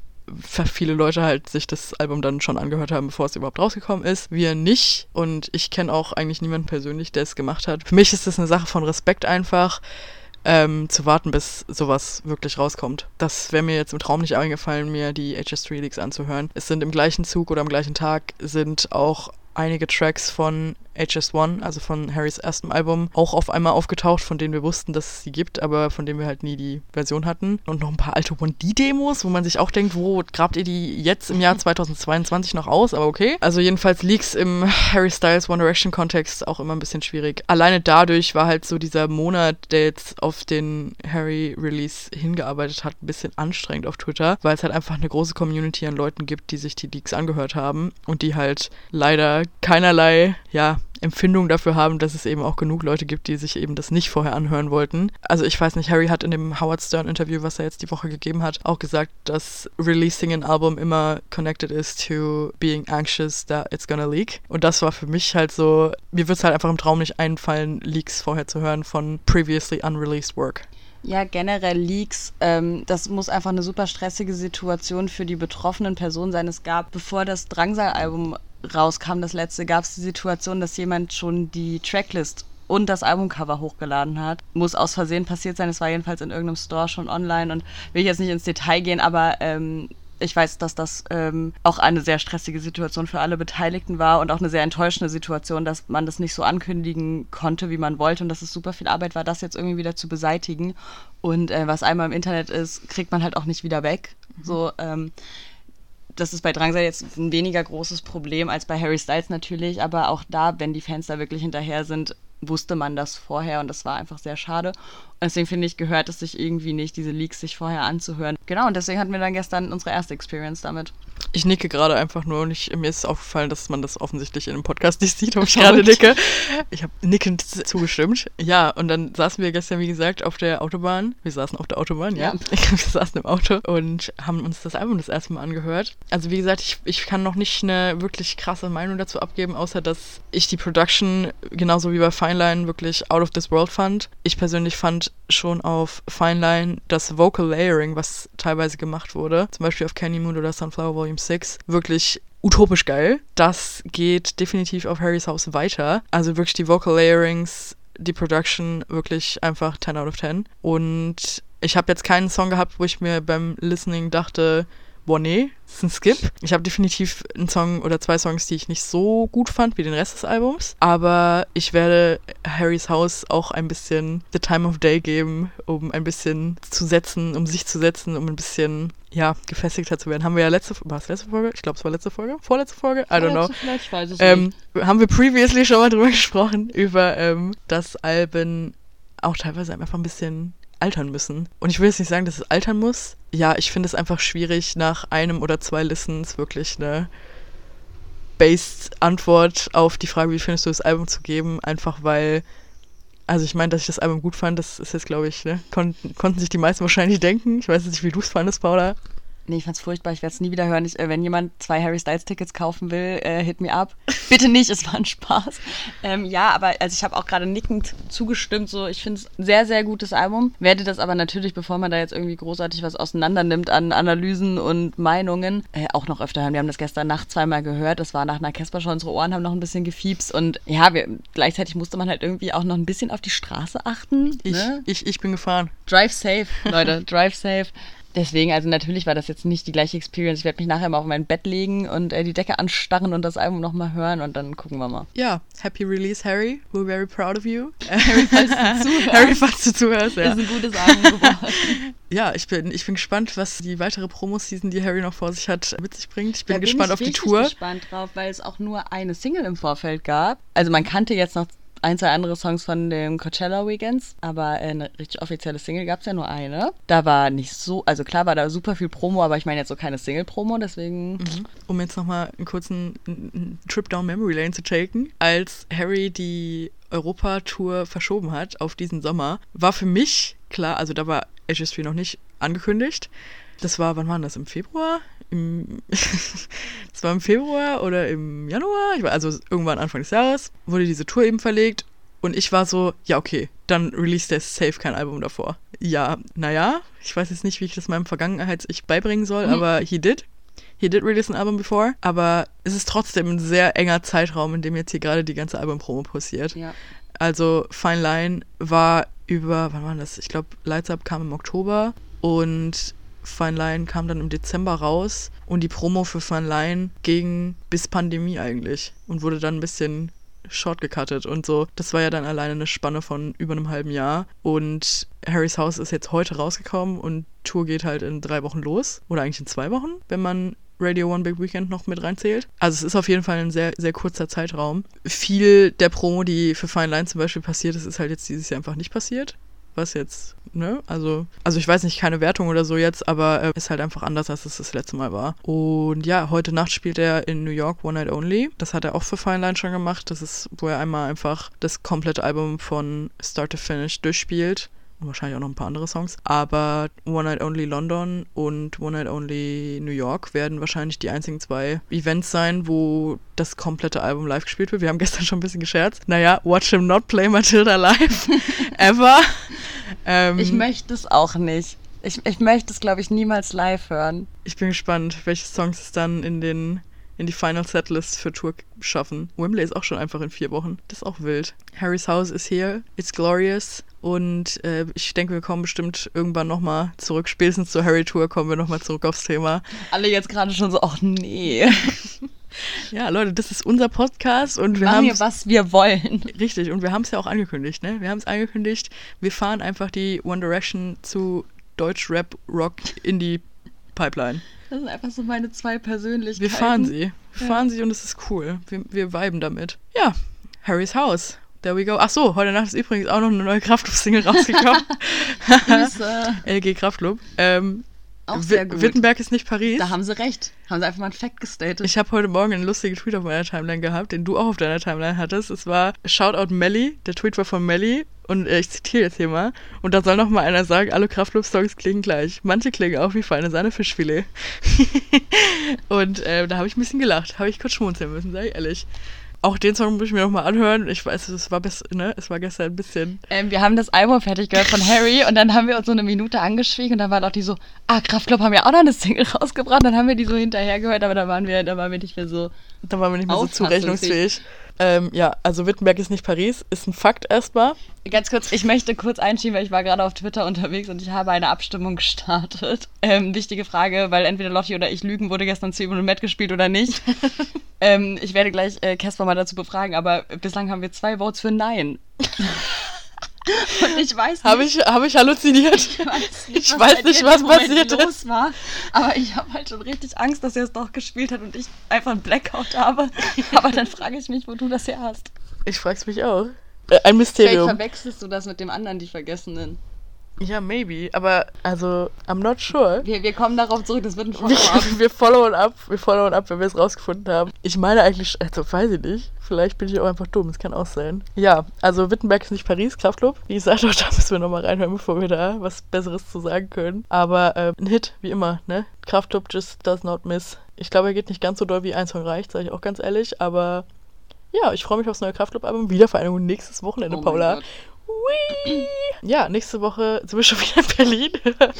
viele Leute halt sich das Album dann schon angehört haben, bevor es überhaupt rausgekommen ist. Wir nicht. Und ich kenne auch eigentlich niemanden persönlich, der es gemacht hat. Für mich ist das eine Sache von Respekt einfach ähm, zu warten, bis sowas wirklich rauskommt. Das wäre mir jetzt im Traum nicht eingefallen, mir die HS3 Leaks anzuhören. Es sind im gleichen Zug oder am gleichen Tag sind auch einige Tracks von HS1, also von Harrys erstem Album, auch auf einmal aufgetaucht, von denen wir wussten, dass es sie gibt, aber von denen wir halt nie die Version hatten. Und noch ein paar alte 1D-Demos, wo man sich auch denkt, wo grabt ihr die jetzt im Jahr 2022 noch aus? Aber okay. Also jedenfalls Leaks im Harry Styles One Direction Kontext auch immer ein bisschen schwierig. Alleine dadurch war halt so dieser Monat, der jetzt auf den Harry-Release hingearbeitet hat, ein bisschen anstrengend auf Twitter, weil es halt einfach eine große Community an Leuten gibt, die sich die Leaks angehört haben und die halt leider keinerlei, ja, Empfindung dafür haben, dass es eben auch genug Leute gibt, die sich eben das nicht vorher anhören wollten. Also ich weiß nicht, Harry hat in dem Howard Stern Interview, was er jetzt die Woche gegeben hat, auch gesagt, dass releasing ein Album immer connected is to being anxious that it's gonna leak. Und das war für mich halt so, mir wird es halt einfach im Traum nicht einfallen, Leaks vorher zu hören von previously unreleased work. Ja, generell Leaks, ähm, das muss einfach eine super stressige Situation für die betroffenen Personen sein. Es gab, bevor das Drangsal-Album rauskam, das letzte, gab es die Situation, dass jemand schon die Tracklist und das Albumcover hochgeladen hat. Muss aus Versehen passiert sein. Es war jedenfalls in irgendeinem Store schon online und will ich jetzt nicht ins Detail gehen, aber ähm, ich weiß, dass das ähm, auch eine sehr stressige Situation für alle Beteiligten war und auch eine sehr enttäuschende Situation, dass man das nicht so ankündigen konnte, wie man wollte und dass es super viel Arbeit war, das jetzt irgendwie wieder zu beseitigen. Und äh, was einmal im Internet ist, kriegt man halt auch nicht wieder weg. So, ähm, das ist bei Drangsal jetzt ein weniger großes Problem als bei Harry Styles natürlich, aber auch da, wenn die Fans da wirklich hinterher sind, wusste man das vorher und das war einfach sehr schade. Und deswegen finde ich, gehört es sich irgendwie nicht, diese Leaks sich vorher anzuhören. Genau, und deswegen hatten wir dann gestern unsere erste Experience damit. Ich nicke gerade einfach nur und ich, mir ist aufgefallen, dass man das offensichtlich in dem Podcast *laughs* nicht sieht, ob ich *laughs* gerade nicke. Ich habe nickend zugestimmt. Ja, und dann saßen wir gestern, wie gesagt, auf der Autobahn. Wir saßen auf der Autobahn, ja. Ja. *laughs* Wir saßen im Auto und haben uns das Album das erste Mal angehört. Also wie gesagt, ich, ich kann noch nicht eine wirklich krasse Meinung dazu abgeben, außer dass ich die Production genauso wie bei Fine Line wirklich out of this world fand. Ich persönlich fand schon auf Fine Line das Vocal Layering, was teilweise gemacht wurde, zum Beispiel auf Candy Moon oder Sunflower Volume 6, wirklich utopisch geil. Das geht definitiv auf Harrys Haus weiter. Also wirklich die Vocal Layerings, die Production wirklich einfach 10 out of 10. Und ich habe jetzt keinen Song gehabt, wo ich mir beim Listening dachte, boah, nee, das ist ein Skip. Ich habe definitiv einen Song oder zwei Songs, die ich nicht so gut fand wie den Rest des Albums. Aber ich werde Harrys Haus auch ein bisschen The Time of Day geben, um ein bisschen zu setzen, um sich zu setzen, um ein bisschen, ja, gefestigter zu werden. Haben wir ja letzte, war es letzte Folge? Ich glaube, es war letzte Folge. Vorletzte Folge? I don't know. Vielleicht weiß es Ähm, haben wir previously schon mal drüber *laughs* gesprochen, über ähm, dass Alben auch teilweise einfach ein bisschen altern müssen. Und ich will jetzt nicht sagen, dass es altern muss. Ja, ich finde es einfach schwierig, nach einem oder zwei Listens wirklich eine based Antwort auf die Frage, wie findest du das Album zu geben, einfach weil, also ich meine, dass ich das Album gut fand, das ist jetzt, glaube ich, ne, konnten, konnten sich die meisten wahrscheinlich denken. Ich weiß nicht, wie du es fandest, Paula. Nee, ich fand's furchtbar. Ich werde es nie wieder hören. Ich, äh, wenn jemand zwei Harry Styles Tickets kaufen will, äh, hit me up. *laughs* Bitte nicht, es war ein Spaß. Ähm, ja, aber also ich habe auch gerade nickend zugestimmt. So, ich finde es ein sehr, sehr gutes Album. Werde das aber natürlich, bevor man da jetzt irgendwie großartig was auseinander nimmt an Analysen und Meinungen, äh, auch noch öfter hören. Wir haben das gestern Nacht zweimal gehört. Das war nach einer Casper-Show. Unsere Ohren haben noch ein bisschen gefiebst. Und ja, wir, gleichzeitig musste man halt irgendwie auch noch ein bisschen auf die Straße achten. Ich, ne? ich, ich bin gefahren. Drive safe, Leute, *laughs* drive safe. Deswegen, also natürlich war das jetzt nicht die gleiche Experience. Ich werde mich nachher mal auf mein Bett legen und äh, die Decke anstarren und das Album nochmal hören und dann gucken wir mal. Ja, happy release, Harry. We're very proud of you. *laughs* Harry, falls du zuhörst. *laughs* Harry, falls du zuhörst, ja. Ist ein gutes Album geworden. *laughs* Ja, ich bin, ich bin gespannt, was die weitere Promo-Season, die Harry noch vor sich hat, mit sich bringt. Ich bin Da gespannt ich auf die Tour. gespannt drauf, weil es auch nur eine Single im Vorfeld gab. Also man kannte jetzt noch ein, zwei andere Songs von den Coachella Weekends, aber äh, eine richtig offizielle Single gab es ja nur eine. Da war nicht so, also klar war da super viel Promo, aber ich meine jetzt so keine Single-Promo, deswegen Mhm. Um jetzt nochmal einen kurzen Trip down Memory Lane zu taken. Als Harry die Europa-Tour verschoben hat auf diesen Sommer, war für mich klar, also da war HSP noch nicht angekündigt. Das war, wann war das? Im Februar? Im *laughs* das war im Februar oder im Januar? War, also irgendwann Anfang des Jahres wurde diese Tour eben verlegt. Und ich war so, ja, okay, dann released der safe kein Album davor. Ja, naja, ich weiß jetzt nicht, wie ich das meinem Vergangenheits-Ich beibringen soll, aber he did. He did release an Album before, aber es ist trotzdem ein sehr enger Zeitraum, in dem jetzt hier gerade die ganze Albumpromo passiert. ja. Also Fine Line war über, wann war das? Ich glaube, Lights Up kam im Oktober und Fine Line kam dann im Dezember raus und die Promo für Fine Line ging bis Pandemie eigentlich und wurde dann ein bisschen short gecuttet und so. Das war ja dann alleine eine Spanne von über einem halben Jahr und Harrys House ist jetzt heute rausgekommen und Tour geht halt in drei Wochen los oder eigentlich in zwei Wochen, wenn man Radio One Big Weekend noch mit reinzählt. Also es ist auf jeden Fall ein sehr, sehr kurzer Zeitraum. Viel der Promo, die für Fine Line zum Beispiel passiert ist, ist halt jetzt dieses Jahr einfach nicht passiert. Was jetzt, ne? Also, also ich weiß nicht, keine Wertung oder so jetzt, aber äh, ist halt einfach anders, als es das letzte Mal war. Und ja, heute Nacht spielt er in New York One Night Only. Das hat er auch für Fine Line schon gemacht. Das ist, wo er einmal einfach das komplette Album von Start to Finish durchspielt und wahrscheinlich auch noch ein paar andere Songs. Aber One Night Only London und One Night Only New York werden wahrscheinlich die einzigen zwei Events sein, wo das komplette Album live gespielt wird. Wir haben gestern schon ein bisschen gescherzt. Naja, watch him not play Matilda live. *laughs* Ever. Ähm, Ich möchte es auch nicht. Ich, ich möchte es, glaube ich, niemals live hören. ich bin gespannt, welche Songs es dann in den in die Final Setlist für Tour schaffen. Wembley ist auch schon einfach in vier Wochen. Das ist auch wild. Harry's House ist here. It's glorious. Und äh, ich denke, wir kommen bestimmt irgendwann nochmal zurück. Spätestens zur Harry Tour kommen wir nochmal zurück aufs Thema. Alle jetzt gerade schon so, ach nee. *laughs* Ja, Leute, das ist unser Podcast und wir haben was wir wollen. richtig und wir haben es ja auch angekündigt, ne? Wir haben es angekündigt. Wir fahren einfach die One Direction zu Deutsch Rap Rock Indie Pipeline. Das sind einfach so meine zwei Persönlichkeiten. Wir fahren sie. Wir fahren sie und es ist cool. Wir, wir viben damit. Ja, Harry's House. There we go. Ach so, heute Nacht ist übrigens auch noch eine neue Kraftclub-Single *laughs* rausgekommen. LG *laughs* Kraftclub. Ähm, Auch sehr gut. Wittenberg ist nicht Paris. Da haben sie recht. Haben sie einfach mal einen Fact gestatet. Ich habe heute Morgen einen lustigen Tweet auf meiner Timeline gehabt, den du auch auf deiner Timeline hattest. Es war Shoutout Melly. Der Tweet war von Melly. Und äh, ich zitiere jetzt hier mal. Und da soll noch mal einer sagen, alle Kraftclub-Songs klingen gleich. Manche klingen auch wie feine Sahne Fischfilet. *laughs* und äh, da habe ich ein bisschen gelacht. Habe ich kurz schmunzeln müssen, sag ich ehrlich. Auch den Song muss ich mir noch mal anhören. Ich weiß, es war, bis, ne? es war gestern ein bisschen... ähm, wir haben das Album fertig gehört von Harry und dann haben wir uns so eine Minute angeschwiegen und dann waren auch die so, ah, Kraftklub haben ja auch noch eine Single rausgebracht. Dann haben wir die so hinterher gehört, aber da waren wir, da waren wir nicht mehr so. Da waren wir nicht mehr so zurechnungsfähig. Ähm, ja, also Wittenberg ist nicht Paris. Ist ein Fakt erstmal. Ganz kurz, ich möchte kurz einschieben, weil ich war gerade auf Twitter unterwegs und ich habe eine Abstimmung gestartet. Ähm, wichtige Frage, weil entweder Lotti oder ich lügen, wurde gestern Zwiebeln und Matt gespielt oder nicht. *laughs* ähm, ich werde gleich äh, Casper mal dazu befragen, aber bislang haben wir zwei Votes für Nein. *laughs* *laughs* und ich weiß nicht, Habe ich, hab ich halluziniert? ich weiß nicht, *laughs* Ich was, weiß nicht, was passiert ist. los war, aber ich habe halt schon richtig Angst, dass er es doch gespielt hat und ich einfach einen Blackout habe. *laughs* Aber dann frage ich mich, wo du das her hast. Ich frag's mich auch. Äh, ein Vielleicht Mysterium. verwechselst du das mit dem anderen, die Vergessenen. Ja, maybe. Aber, also, I'm not sure. Wir, wir kommen darauf zurück, das wird ein Follow-up. *laughs* wir followen ab, wir followen ab, wenn wir es rausgefunden haben. Ich meine eigentlich, also weiß ich nicht. Vielleicht bin ich auch einfach dumm, es kann auch sein. Ja, also Wittenberg ist nicht Paris, Kraftclub. Wie gesagt, auch *laughs* da müssen wir nochmal reinhören, bevor wir da was Besseres zu sagen können. Aber äh, ein Hit, wie immer, ne? Kraftclub just does not miss. Ich glaube, er geht nicht ganz so doll wie ein Song reicht, sage ich auch ganz ehrlich. Aber ja, ich freue mich aufs neue Kraftclub-Album. Wiedervereinigung nächstes Wochenende, Oh Paula. Ja, nächste Woche sind wir schon wieder in Berlin. *laughs*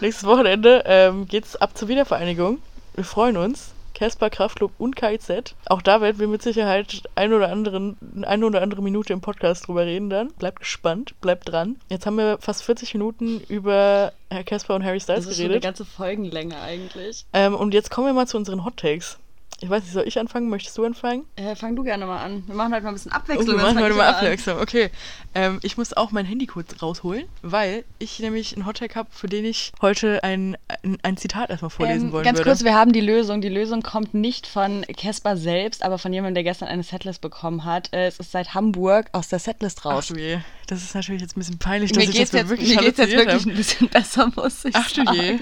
Nächstes Wochenende ähm, geht's ab zur Wiedervereinigung. Wir freuen uns. Casper, Kraftclub und KIZ. Auch da werden wir mit Sicherheit ein oder anderen, eine oder andere Minute im Podcast drüber reden dann. Bleibt gespannt, bleibt dran. Jetzt haben wir fast 40 Minuten über Herr Casper und Harry Styles Das ist schon eine geredet. ganze Folgenlänge eigentlich. Ähm, und jetzt kommen wir mal zu unseren Hot Takes. Ich weiß nicht, soll ich anfangen? Möchtest du anfangen? Äh, fang du gerne mal an. Wir machen halt mal ein bisschen Oh, Abwechslung. wir dann machen heute mal an. abwechseln. Okay. Ähm, ich muss auch mein Handy kurz rausholen, weil ich nämlich einen Hottag habe, für den ich heute ein, ein, ein Zitat erstmal vorlesen Ähm, wollen ganz würde. kurz, wir haben die Lösung. Die Lösung kommt nicht von Casper selbst, aber von jemandem, der gestern eine Setlist bekommen hat. Äh, es ist seit Hamburg aus der Setlist Ach raus. du je. Das ist natürlich jetzt ein bisschen peinlich, dass mir ich geht's das jetzt, wirklich mir geht's jetzt wirklich habe. ein bisschen besser, muss ich Ach du sagen. je.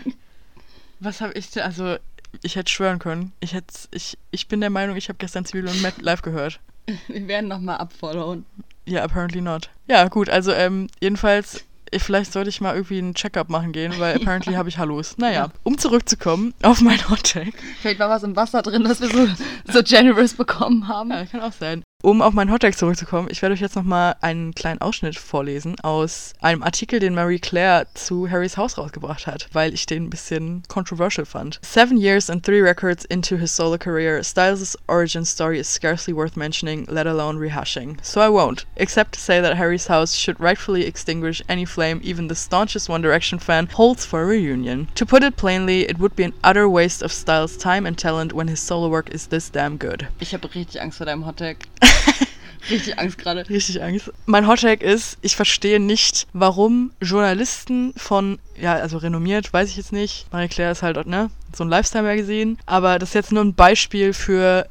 Was habe ich denn? Also, ich hätte schwören können. Ich, hätte, ich, ich bin der Meinung, ich habe gestern Zwiebel und Matt live gehört. *laughs* Wir werden nochmal abfollowen. Ja, apparently not. Ja, gut, also ähm, jedenfalls, eh, vielleicht sollte ich mal irgendwie einen Check-up machen gehen, weil *laughs* apparently habe ich Hallos. Naja, um zurückzukommen *laughs* auf mein Hot-Take. Vielleicht war was im Wasser drin, dass wir so, so generous bekommen haben. Ja, kann auch sein. Um auf meinen Hottag zurückzukommen, ich werde euch jetzt nochmal einen kleinen Ausschnitt vorlesen aus einem Artikel, den Marie Claire zu Harrys Haus rausgebracht hat, weil ich den ein bisschen controversial fand. Seven years and three records into his solo career, Styles' origin story is scarcely worth mentioning, let alone rehashing. So I won't, except to say that Harry's house should rightfully extinguish any flame even the staunchest One Direction fan holds for a reunion. To put it plainly, it would be an utter waste of Styles' time and talent when his solo work is this damn good. Ich habe richtig Angst vor deinem Hottag. *laughs* richtig Angst gerade. Richtig Angst. Mein Hottag ist, ich verstehe nicht, warum Journalisten von, ja, also renommiert, weiß ich jetzt nicht. Marie Claire ist halt, ne, so ein Lifestyle-Magazin. Aber das ist jetzt nur ein Beispiel für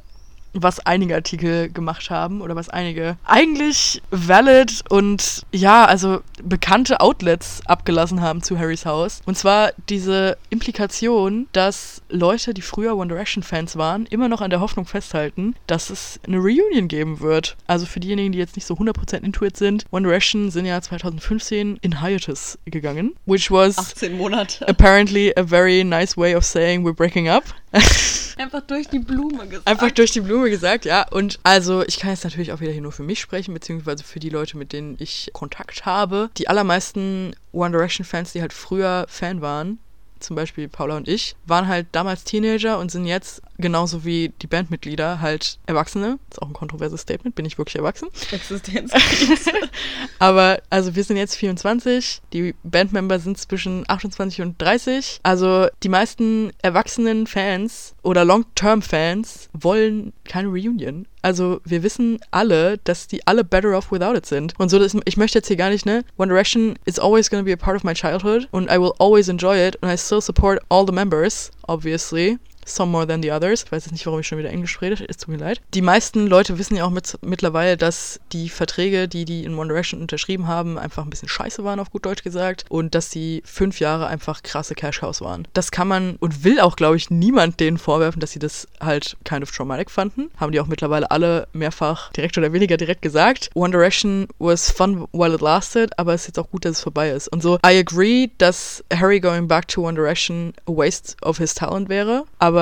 was einige Artikel gemacht haben oder was einige eigentlich valid und ja, also bekannte Outlets abgelassen haben zu Harrys Haus. Und zwar diese Implikation, dass Leute, die früher One Direction Fans waren, immer noch an der Hoffnung festhalten, dass es eine Reunion geben wird. Also für diejenigen, die jetzt nicht so 100% into it sind, One Direction sind ja 2015 in Hiatus gegangen, which was 18 Monate. apparently a very nice way of saying we're breaking up. *laughs* Einfach durch die Blume gesagt. Einfach durch die Blume gesagt, ja. Und also, ich kann jetzt natürlich auch wieder hier nur für mich sprechen, beziehungsweise für die Leute, mit denen ich Kontakt habe. Die allermeisten One Direction-Fans, die halt früher Fan waren, zum Beispiel Paula und ich, waren halt damals Teenager und sind jetzt genauso wie die Bandmitglieder halt Erwachsene. ist auch ein kontroverses Statement, bin ich wirklich erwachsen? Existenzkrise. *laughs* Aber also wir sind jetzt 24, die Bandmember sind zwischen 28 und 30. Also die meisten erwachsenen Fans oder Long-Term-Fans wollen keine Reunion. Also wir wissen alle, dass die alle better off without it sind. Und so, dass, ich möchte jetzt hier gar nicht, ne? One Direction is always going to be a part of my childhood and I will always enjoy it and I still support all the members, obviously. Some more than the others. Ich weiß jetzt nicht, warum ich schon wieder Englisch rede. Es tut mir leid. Die meisten Leute wissen ja auch mit, mittlerweile, dass die Verträge, die die in One Direction unterschrieben haben, einfach ein bisschen scheiße waren, auf gut Deutsch gesagt. Und dass die fünf Jahre einfach krasse Cash-Cows waren. Das kann man und will auch, glaube ich, niemand denen vorwerfen, dass sie das halt kind of traumatic fanden. Haben die auch mittlerweile alle mehrfach direkt oder weniger direkt gesagt. One Direction was fun while it lasted, aber es ist jetzt auch gut, dass es vorbei ist. Und so, I agree, dass Harry going back to One Direction a waste of his talent wäre, aber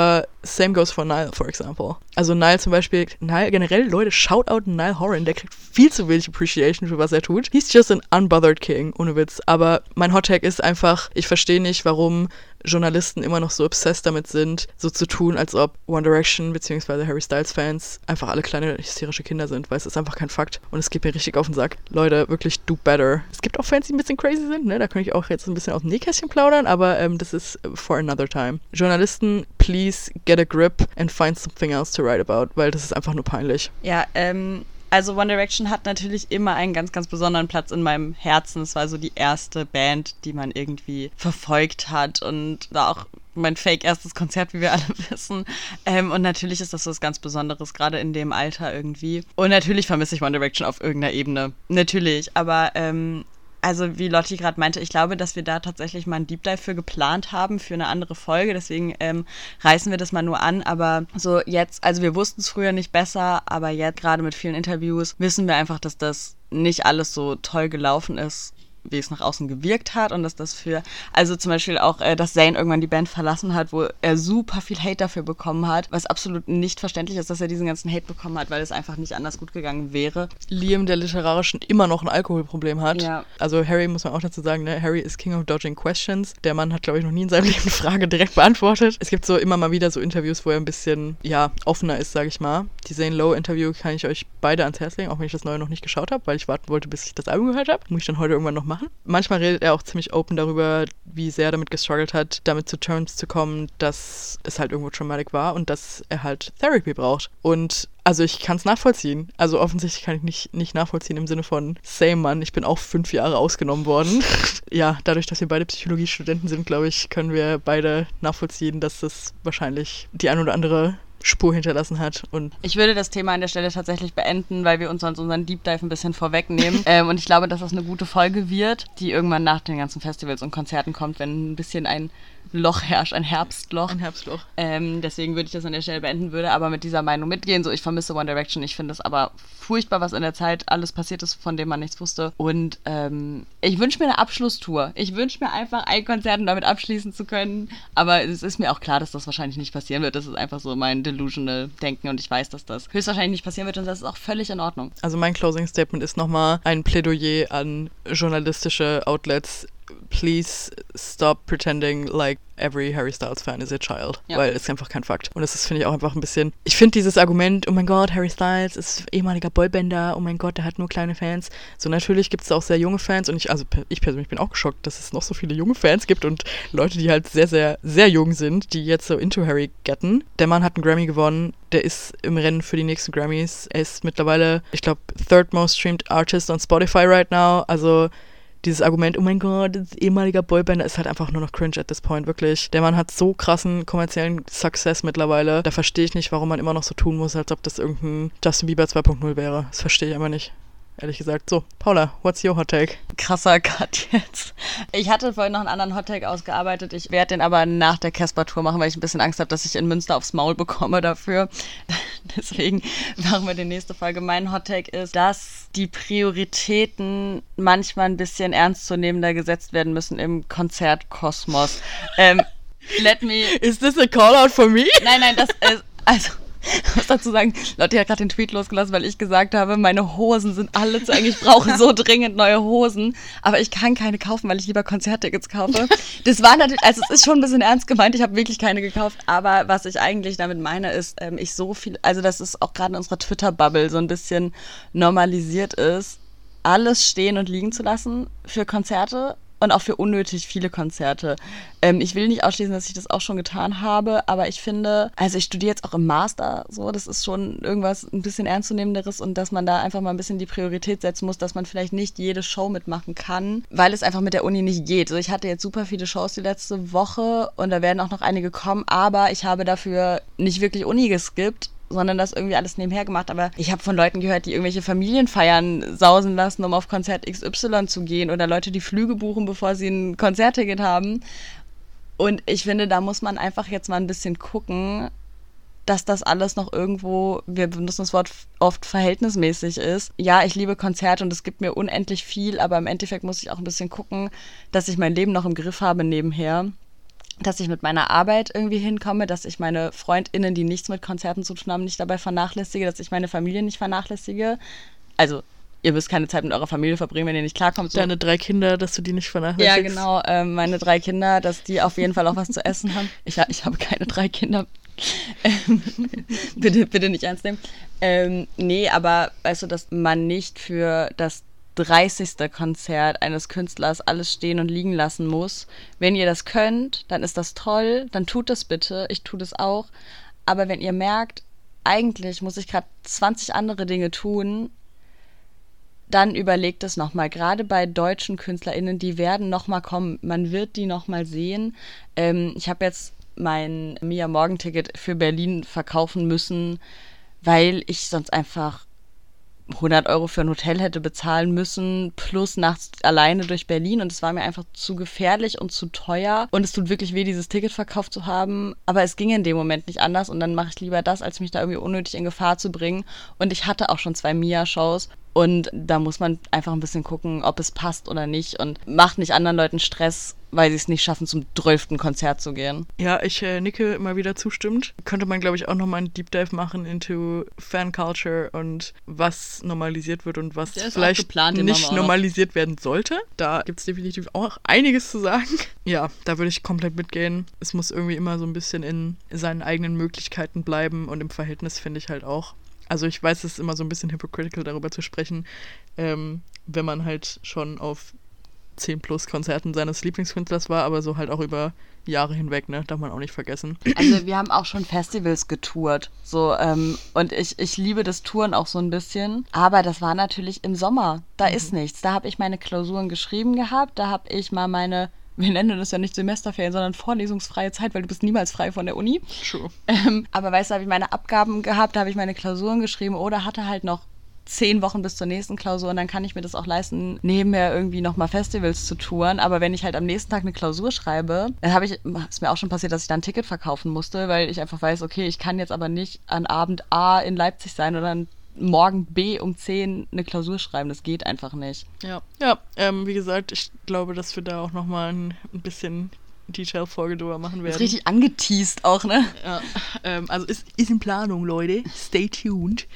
same goes for Nile, for example. Also Nile zum Beispiel, Nile generell, Leute, Shoutout Nile Horan, der kriegt viel zu wenig Appreciation für was er tut. He's just an unbothered king, ohne Witz. Aber mein Hot Tag ist einfach, ich verstehe nicht, warum Journalisten immer noch so obsessed damit sind, so zu tun, als ob One Direction bzw. Harry Styles Fans einfach alle kleine hysterische Kinder sind, weil es ist einfach kein Fakt. Und es geht mir richtig auf den Sack. Leute, wirklich do better. Es gibt auch Fans, die ein bisschen crazy sind, ne? Da könnte ich auch jetzt ein bisschen aus dem Nähkästchen plaudern, aber ähm, das ist for another time. Journalisten, please get a grip and find something else to write about, weil das ist einfach nur peinlich. Ja, ähm, also One Direction hat natürlich immer einen ganz, ganz besonderen Platz in meinem Herzen. Es war so die erste Band, die man irgendwie verfolgt hat und da auch mein fake erstes Konzert, wie wir alle *laughs* wissen. Ähm, und natürlich ist das was ganz Besonderes, gerade in dem Alter irgendwie. Und natürlich vermisse ich One Direction auf irgendeiner Ebene. Natürlich, aber ähm, also wie Lotti gerade meinte, ich glaube, dass wir da tatsächlich mal einen Deep Dive für geplant haben, für eine andere Folge. Deswegen ähm, reißen wir das mal nur an. Aber so jetzt, also wir wussten es früher nicht besser, aber jetzt gerade mit vielen Interviews wissen wir einfach, dass das nicht alles so toll gelaufen ist wie es nach außen gewirkt hat und dass das für, also zum Beispiel auch, äh, dass Zayn irgendwann die Band verlassen hat, wo er super viel Hate dafür bekommen hat, was absolut nicht verständlich ist, dass er diesen ganzen Hate bekommen hat, weil es einfach nicht anders gut gegangen wäre. Liam, der literarischen immer noch ein Alkoholproblem hat. Ja. Also Harry muss man auch dazu sagen, ne? Harry ist King of Dodging Questions. Der Mann hat, glaube ich, noch nie in seinem *laughs* Leben eine Frage direkt beantwortet. Es gibt so immer mal wieder so Interviews, wo er ein bisschen, ja, offener ist, sage ich mal. Die Zane Lowe Interview kann ich euch beide ans Herz legen, auch wenn ich das neue noch nicht geschaut habe, weil ich warten wollte, bis ich das Album gehört habe. Muss ich dann heute irgendwann noch machen. Manchmal redet er auch ziemlich open darüber, wie sehr er damit gestruggelt hat, damit zu Terms zu kommen, dass es halt irgendwo traumatic war und dass er halt Therapy braucht. Und also ich kann es nachvollziehen. Also offensichtlich kann ich nicht, nicht nachvollziehen im Sinne von same Mann, ich bin auch fünf Jahre ausgenommen worden. *laughs* ja, dadurch, dass wir beide Psychologiestudenten sind, glaube ich, können wir beide nachvollziehen, dass das wahrscheinlich die ein oder andere Spur hinterlassen hat. Und ich würde das Thema an der Stelle tatsächlich beenden, weil wir uns sonst unseren Deep Dive ein bisschen vorwegnehmen. *laughs* ähm, und ich glaube, dass das eine gute Folge wird, die irgendwann nach den ganzen Festivals und Konzerten kommt, wenn ein bisschen ein Loch herrscht, ein Herbstloch. Ein Herbstloch. Ähm, deswegen würde ich das an der Stelle beenden, würde aber mit dieser Meinung mitgehen. So, ich vermisse One Direction. Ich finde es aber furchtbar, was in der Zeit alles passiert ist, von dem man nichts wusste. Und ähm, ich wünsche mir eine Abschlusstour. Ich wünsche mir einfach ein Konzert, um damit abschließen zu können. Aber es ist mir auch klar, dass das wahrscheinlich nicht passieren wird. Das ist einfach so mein delusional Denken und ich weiß, dass das höchstwahrscheinlich nicht passieren wird und das ist auch völlig in Ordnung. Also mein Closing Statement ist nochmal ein Plädoyer an journalistische Outlets please stop pretending like every Harry Styles fan is a child. Ja. Weil es einfach kein Fakt. Und das ist, finde ich, auch einfach ein bisschen. Ich finde dieses Argument, oh mein Gott, Harry Styles ist ehemaliger Boybänder, oh mein Gott, der hat nur kleine Fans. So, natürlich gibt es auch sehr junge Fans und ich, also ich persönlich bin auch geschockt, dass es noch so viele junge Fans gibt und Leute, die halt sehr, sehr, sehr jung sind, die jetzt so into Harry getten. Der Mann hat einen Grammy gewonnen, der ist im Rennen für die nächsten Grammys. Er ist mittlerweile, ich glaube, third most streamed artist on Spotify right now. Also dieses Argument, oh mein Gott, ehemaliger Boyband, ist halt einfach nur noch cringe at this point, wirklich. Der Mann hat so krassen kommerziellen Success mittlerweile. Da verstehe ich nicht, warum man immer noch so tun muss, als ob das irgendein Justin Bieber 2.0 wäre. Das verstehe ich einfach nicht ehrlich gesagt. So, Paula, what's your hot take? Krasser Cut jetzt. Ich hatte vorhin noch einen anderen Hot Take ausgearbeitet. Ich werde den aber nach der Casper-Tour machen, weil ich ein bisschen Angst habe, dass ich in Münster aufs Maul bekomme dafür. *laughs* Deswegen machen wir die nächste Folge. Mein Hot Take ist, dass die Prioritäten manchmal ein bisschen ernstzunehmender gesetzt werden müssen im Konzertkosmos. ähm, let me. Is this a call out for me? Nein, nein, das ist. Also, *laughs* ich muss dazu sagen, Lotti hat gerade den Tweet losgelassen, weil ich gesagt habe, meine Hosen sind alle zu eng. Ich brauche so *laughs* dringend neue Hosen. Aber ich kann keine kaufen, weil ich lieber Konzerttickets kaufe. Das war natürlich, also es ist schon ein bisschen ernst gemeint. Ich habe wirklich keine gekauft. Aber was ich eigentlich damit meine, ist, ähm, ich so viel, also dass es auch gerade in unserer Twitter-Bubble so ein bisschen normalisiert ist, alles stehen und liegen zu lassen für Konzerte und auch für unnötig viele Konzerte. Ähm, ich will nicht ausschließen, dass ich das auch schon getan habe, aber ich finde, also ich studiere jetzt auch im Master, so, das ist schon irgendwas ein bisschen ernstzunehmenderes und dass man da einfach mal ein bisschen die Priorität setzen muss, dass man vielleicht nicht jede Show mitmachen kann, weil es einfach mit der Uni nicht geht. Also ich hatte jetzt super viele Shows die letzte Woche und da werden auch noch einige kommen, aber ich habe dafür nicht wirklich Uni geskippt sondern das irgendwie alles nebenher gemacht. Aber ich habe von Leuten gehört, die irgendwelche Familienfeiern sausen lassen, um auf Konzert XY zu gehen oder Leute, die Flüge buchen, bevor sie ein Konzertticket haben. Und ich finde, da muss man einfach jetzt mal ein bisschen gucken, dass das alles noch irgendwo, wir benutzen das Wort oft verhältnismäßig ist. Ja, ich liebe Konzerte und es gibt mir unendlich viel, aber im Endeffekt muss ich auch ein bisschen gucken, dass ich mein Leben noch im Griff habe nebenher dass ich mit meiner Arbeit irgendwie hinkomme, dass ich meine FreundInnen, die nichts mit Konzerten zu tun haben, nicht dabei vernachlässige, dass ich meine Familie nicht vernachlässige. Also, ihr müsst keine Zeit mit eurer Familie verbringen, wenn ihr nicht klarkommt. So. Deine drei Kinder, dass du die nicht vernachlässigst. Ja, genau. Ähm, meine drei Kinder, dass die auf jeden Fall auch was zu essen haben. *laughs* Ich, ich habe keine drei Kinder. Ähm, *laughs* bitte, bitte nicht ernst nehmen. Ähm, nee, aber weißt du, dass man nicht für das 30. Konzert eines Künstlers alles stehen und liegen lassen muss. Wenn ihr das könnt, dann ist das toll, dann tut das bitte, ich tue das auch. Aber wenn ihr merkt, eigentlich muss ich gerade 20 andere Dinge tun, dann überlegt es nochmal. Gerade bei deutschen KünstlerInnen, die werden nochmal kommen. Man wird die nochmal sehen. Ähm, ich habe jetzt mein Mia Morgen-Ticket für Berlin verkaufen müssen, weil ich sonst einfach 100 Euro für ein Hotel hätte bezahlen müssen, plus nachts alleine durch Berlin. Und es war mir einfach zu gefährlich und zu teuer. Und es tut wirklich weh, dieses Ticket verkauft zu haben. Aber es ging in dem Moment nicht anders. Und dann mache ich lieber das, als mich da irgendwie unnötig in Gefahr zu bringen. Und ich hatte auch schon zwei Mia-Shows. Und da muss man einfach ein bisschen gucken, ob es passt oder nicht. Und macht nicht anderen Leuten Stress weil sie es nicht schaffen, zum zwölften Konzert zu gehen. Ja, ich äh, nicke immer wieder zustimmt. Könnte man, glaube ich, auch nochmal einen Deep Dive machen into Fan Culture und was normalisiert wird und was vielleicht geplant, nicht normalisiert werden sollte. Da gibt es definitiv auch einiges zu sagen. *laughs* Ja, da würde ich komplett mitgehen. Es muss irgendwie immer so ein bisschen in seinen eigenen Möglichkeiten bleiben und im Verhältnis finde ich halt auch. Also ich weiß, es ist immer so ein bisschen hypocritical darüber zu sprechen, ähm, wenn man halt schon auf 10 plus Konzerten seines Lieblingskünstlers war, aber so halt auch über Jahre hinweg, ne? Darf man auch nicht vergessen. Also wir haben auch schon Festivals getourt. So, ähm, und ich, ich liebe das Touren auch so ein bisschen. Aber das war natürlich im Sommer. Da mhm. ist nichts. Da habe ich meine Klausuren geschrieben gehabt. Da habe ich mal meine wir nennen das ja nicht Semesterferien, sondern vorlesungsfreie Zeit, weil du bist niemals frei von der Uni. True. Ähm, aber weißt du, habe ich meine Abgaben gehabt, da habe ich meine Klausuren geschrieben oder hatte halt noch zehn Wochen bis zur nächsten Klausur und dann kann ich mir das auch leisten, nebenher irgendwie nochmal Festivals zu touren. Aber wenn ich halt am nächsten Tag eine Klausur schreibe, dann habe ich, ist mir auch schon passiert, dass ich da ein Ticket verkaufen musste, weil ich einfach weiß, okay, ich kann jetzt aber nicht an Abend A in Leipzig sein oder an morgen B um 10 eine Klausur schreiben. Das geht einfach nicht. Ja, ja, ähm, wie gesagt, ich glaube, dass wir da auch nochmal ein, ein bisschen Detail-Folge drüber machen werden. Ist richtig angeteased auch, ne? Ja, ähm, also ist, ist in Planung, Leute. Stay tuned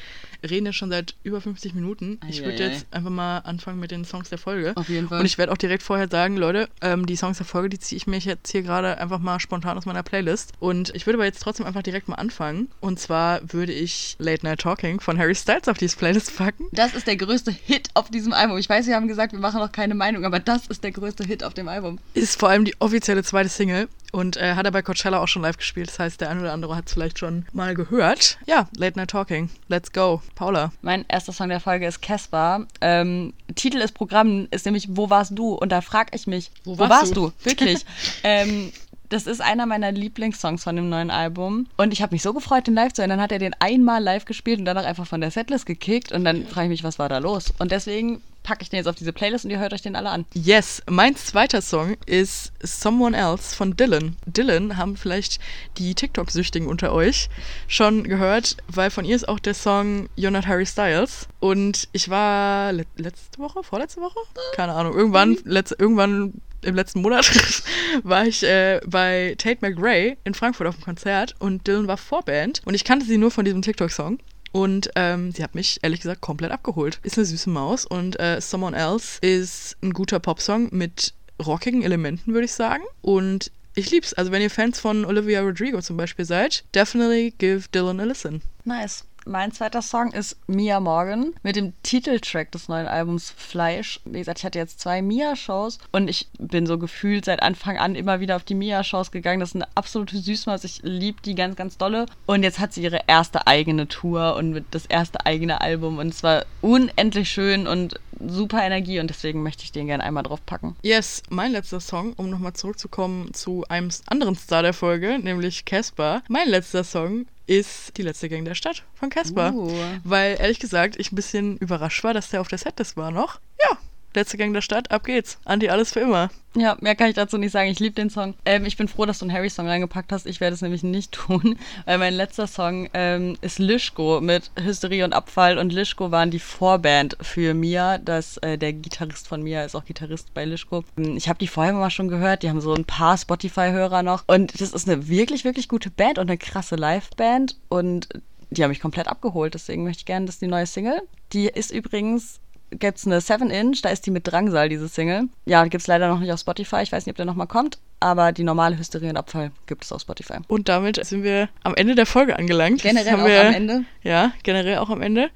reden ja schon seit über 50 Minuten. Ich würde jetzt einfach mal anfangen mit den Songs der Folge. Auf jeden Fall. Und ich werde auch direkt vorher sagen, Leute, ähm, die Songs der Folge, die ziehe ich mir jetzt hier gerade einfach mal spontan aus meiner Playlist. Und ich würde aber jetzt trotzdem einfach direkt mal anfangen. Und zwar würde ich Late Night Talking von Harry Styles auf diese Playlist packen. Das ist der größte Hit auf diesem Album. Ich weiß, wir haben gesagt, wir machen noch keine Meinung, aber das ist der größte Hit auf dem Album. Ist vor allem die offizielle zweite Single. Und äh, hat er bei Coachella auch schon live gespielt. Das heißt, der eine oder andere hat es vielleicht schon mal gehört. Ja, Late Night Talking. Let's go. Paula. Mein erster Song der Folge ist Casper. Ähm, Titel des Programms ist nämlich Wo warst du? Und da frage ich mich, wo, wo warst, warst, du? du? Wirklich. *laughs* ähm, das ist einer meiner Lieblingssongs von dem neuen Album. Und ich habe mich so gefreut, den live zu hören. Dann hat er den einmal live gespielt und danach einfach von der Setlist gekickt. Und dann frage ich mich, was war da los? Und deswegen packe ich den jetzt auf diese Playlist und ihr hört euch den alle an. Yes, mein zweiter Song ist Someone Else von Dylan. Dylan haben vielleicht die TikTok-Süchtigen unter euch schon gehört, weil von ihr ist auch der Song You're Not Harry Styles. Und ich war le letzte Woche, vorletzte Woche? Keine Ahnung, irgendwann, mhm. letzt, irgendwann im letzten Monat *laughs* war ich äh, bei Tate McRae in Frankfurt auf dem Konzert und Dylan war Vorband und ich kannte sie nur von diesem TikTok-Song. Und ähm, sie hat mich ehrlich gesagt komplett abgeholt. Ist eine süße Maus und äh, Someone Else ist ein guter Popsong mit rockigen Elementen, würde ich sagen. Und ich lieb's. Also wenn ihr Fans von Olivia Rodrigo zum Beispiel seid, definitely give Dylan a listen. Nice. Mein zweiter Song ist Mia Morgan mit dem Titeltrack des neuen Albums Fleisch. Wie gesagt, ich hatte jetzt zwei Mia-Shows und ich bin so gefühlt seit Anfang an immer wieder auf die Mia-Shows gegangen. Das ist eine absolute Süßmaus. Ich liebe die ganz, ganz dolle. Und jetzt hat sie ihre erste eigene Tour und das erste eigene Album und es war unendlich schön und super Energie und deswegen möchte ich den gerne einmal drauf packen. Yes, mein letzter Song, um nochmal zurückzukommen zu einem anderen Star der Folge, nämlich Casper. Mein letzter Song ist die letzte Gang der Stadt von Casper. Uh. Weil ehrlich gesagt ich ein bisschen überrascht war, dass der auf der Setlist war noch. Ja, letzte Gang der Stadt, ab geht's. Anti alles für immer. Ja, mehr kann ich dazu nicht sagen. Ich liebe den Song. Ähm, ich bin froh, dass du einen Harry-Song reingepackt hast. Ich werde es nämlich nicht *laughs* tun, weil mein letzter Song ähm, ist Lischko mit Hysterie und Abfall. Und Lischko waren die Vorband für Mia. Das, äh, der Gitarrist von Mia ist auch Gitarrist bei Lischko. Ähm, ich habe die vorher mal schon gehört. Die haben so ein paar Spotify-Hörer noch. Und das ist eine wirklich, wirklich gute Band und eine krasse Live-Band. Und die haben mich komplett abgeholt. Deswegen möchte ich gerne, dass die neue Single. Die ist übrigens gibt es eine 7-Inch, da ist die mit Drangsal, diese Single. Ja, gibt es leider noch nicht auf Spotify. Ich weiß nicht, ob der nochmal kommt. Aber die normale Hysterie und Abfall gibt es auf Spotify. Und damit sind wir am Ende der Folge angelangt. Generell auch wir, am Ende. Ja, generell auch am Ende.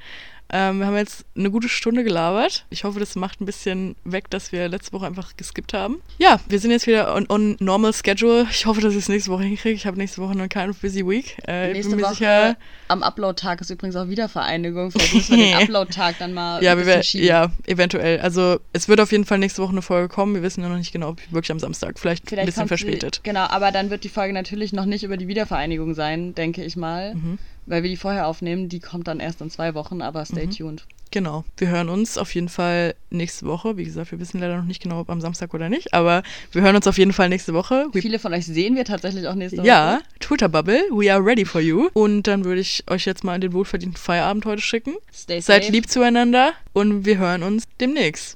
Ähm, wir haben jetzt eine gute Stunde gelabert. Ich hoffe, das macht ein bisschen weg, dass wir letzte Woche einfach geskippt haben. Ja, wir sind jetzt wieder on, on normal schedule. Ich hoffe, dass ich es nächste Woche hinkriege. Ich habe nächste Woche eine kind of busy week. Äh, nächste Woche sicher, am Upload-Tag ist übrigens auch wieder Vereinigung. Vielleicht müssen wir den *laughs* Upload-Tag dann mal ja, schieben. Ja, eventuell. Also es wird auf jeden Fall nächste Woche eine Folge kommen. Wir wissen ja noch nicht genau, ob wirklich am Samstag. Vielleicht, Vielleicht ein bisschen verspätet. Sie, genau, aber dann wird die Folge natürlich noch nicht über die Wiedervereinigung sein, denke ich mal. Mhm weil wir die vorher aufnehmen. Die kommt dann erst in zwei Wochen, aber stay Mhm. tuned. Genau. Wir hören uns auf jeden Fall nächste Woche. Wie gesagt, wir wissen leider noch nicht genau, ob am Samstag oder nicht, aber wir hören uns auf jeden Fall nächste Woche. We Viele von euch sehen wir tatsächlich auch nächste Woche. ja, Twitter Bubble, we are ready for you. Und dann würde ich euch jetzt mal in den wohlverdienten Feierabend heute schicken. Stay Seid safe. lieb zueinander und wir hören uns demnächst.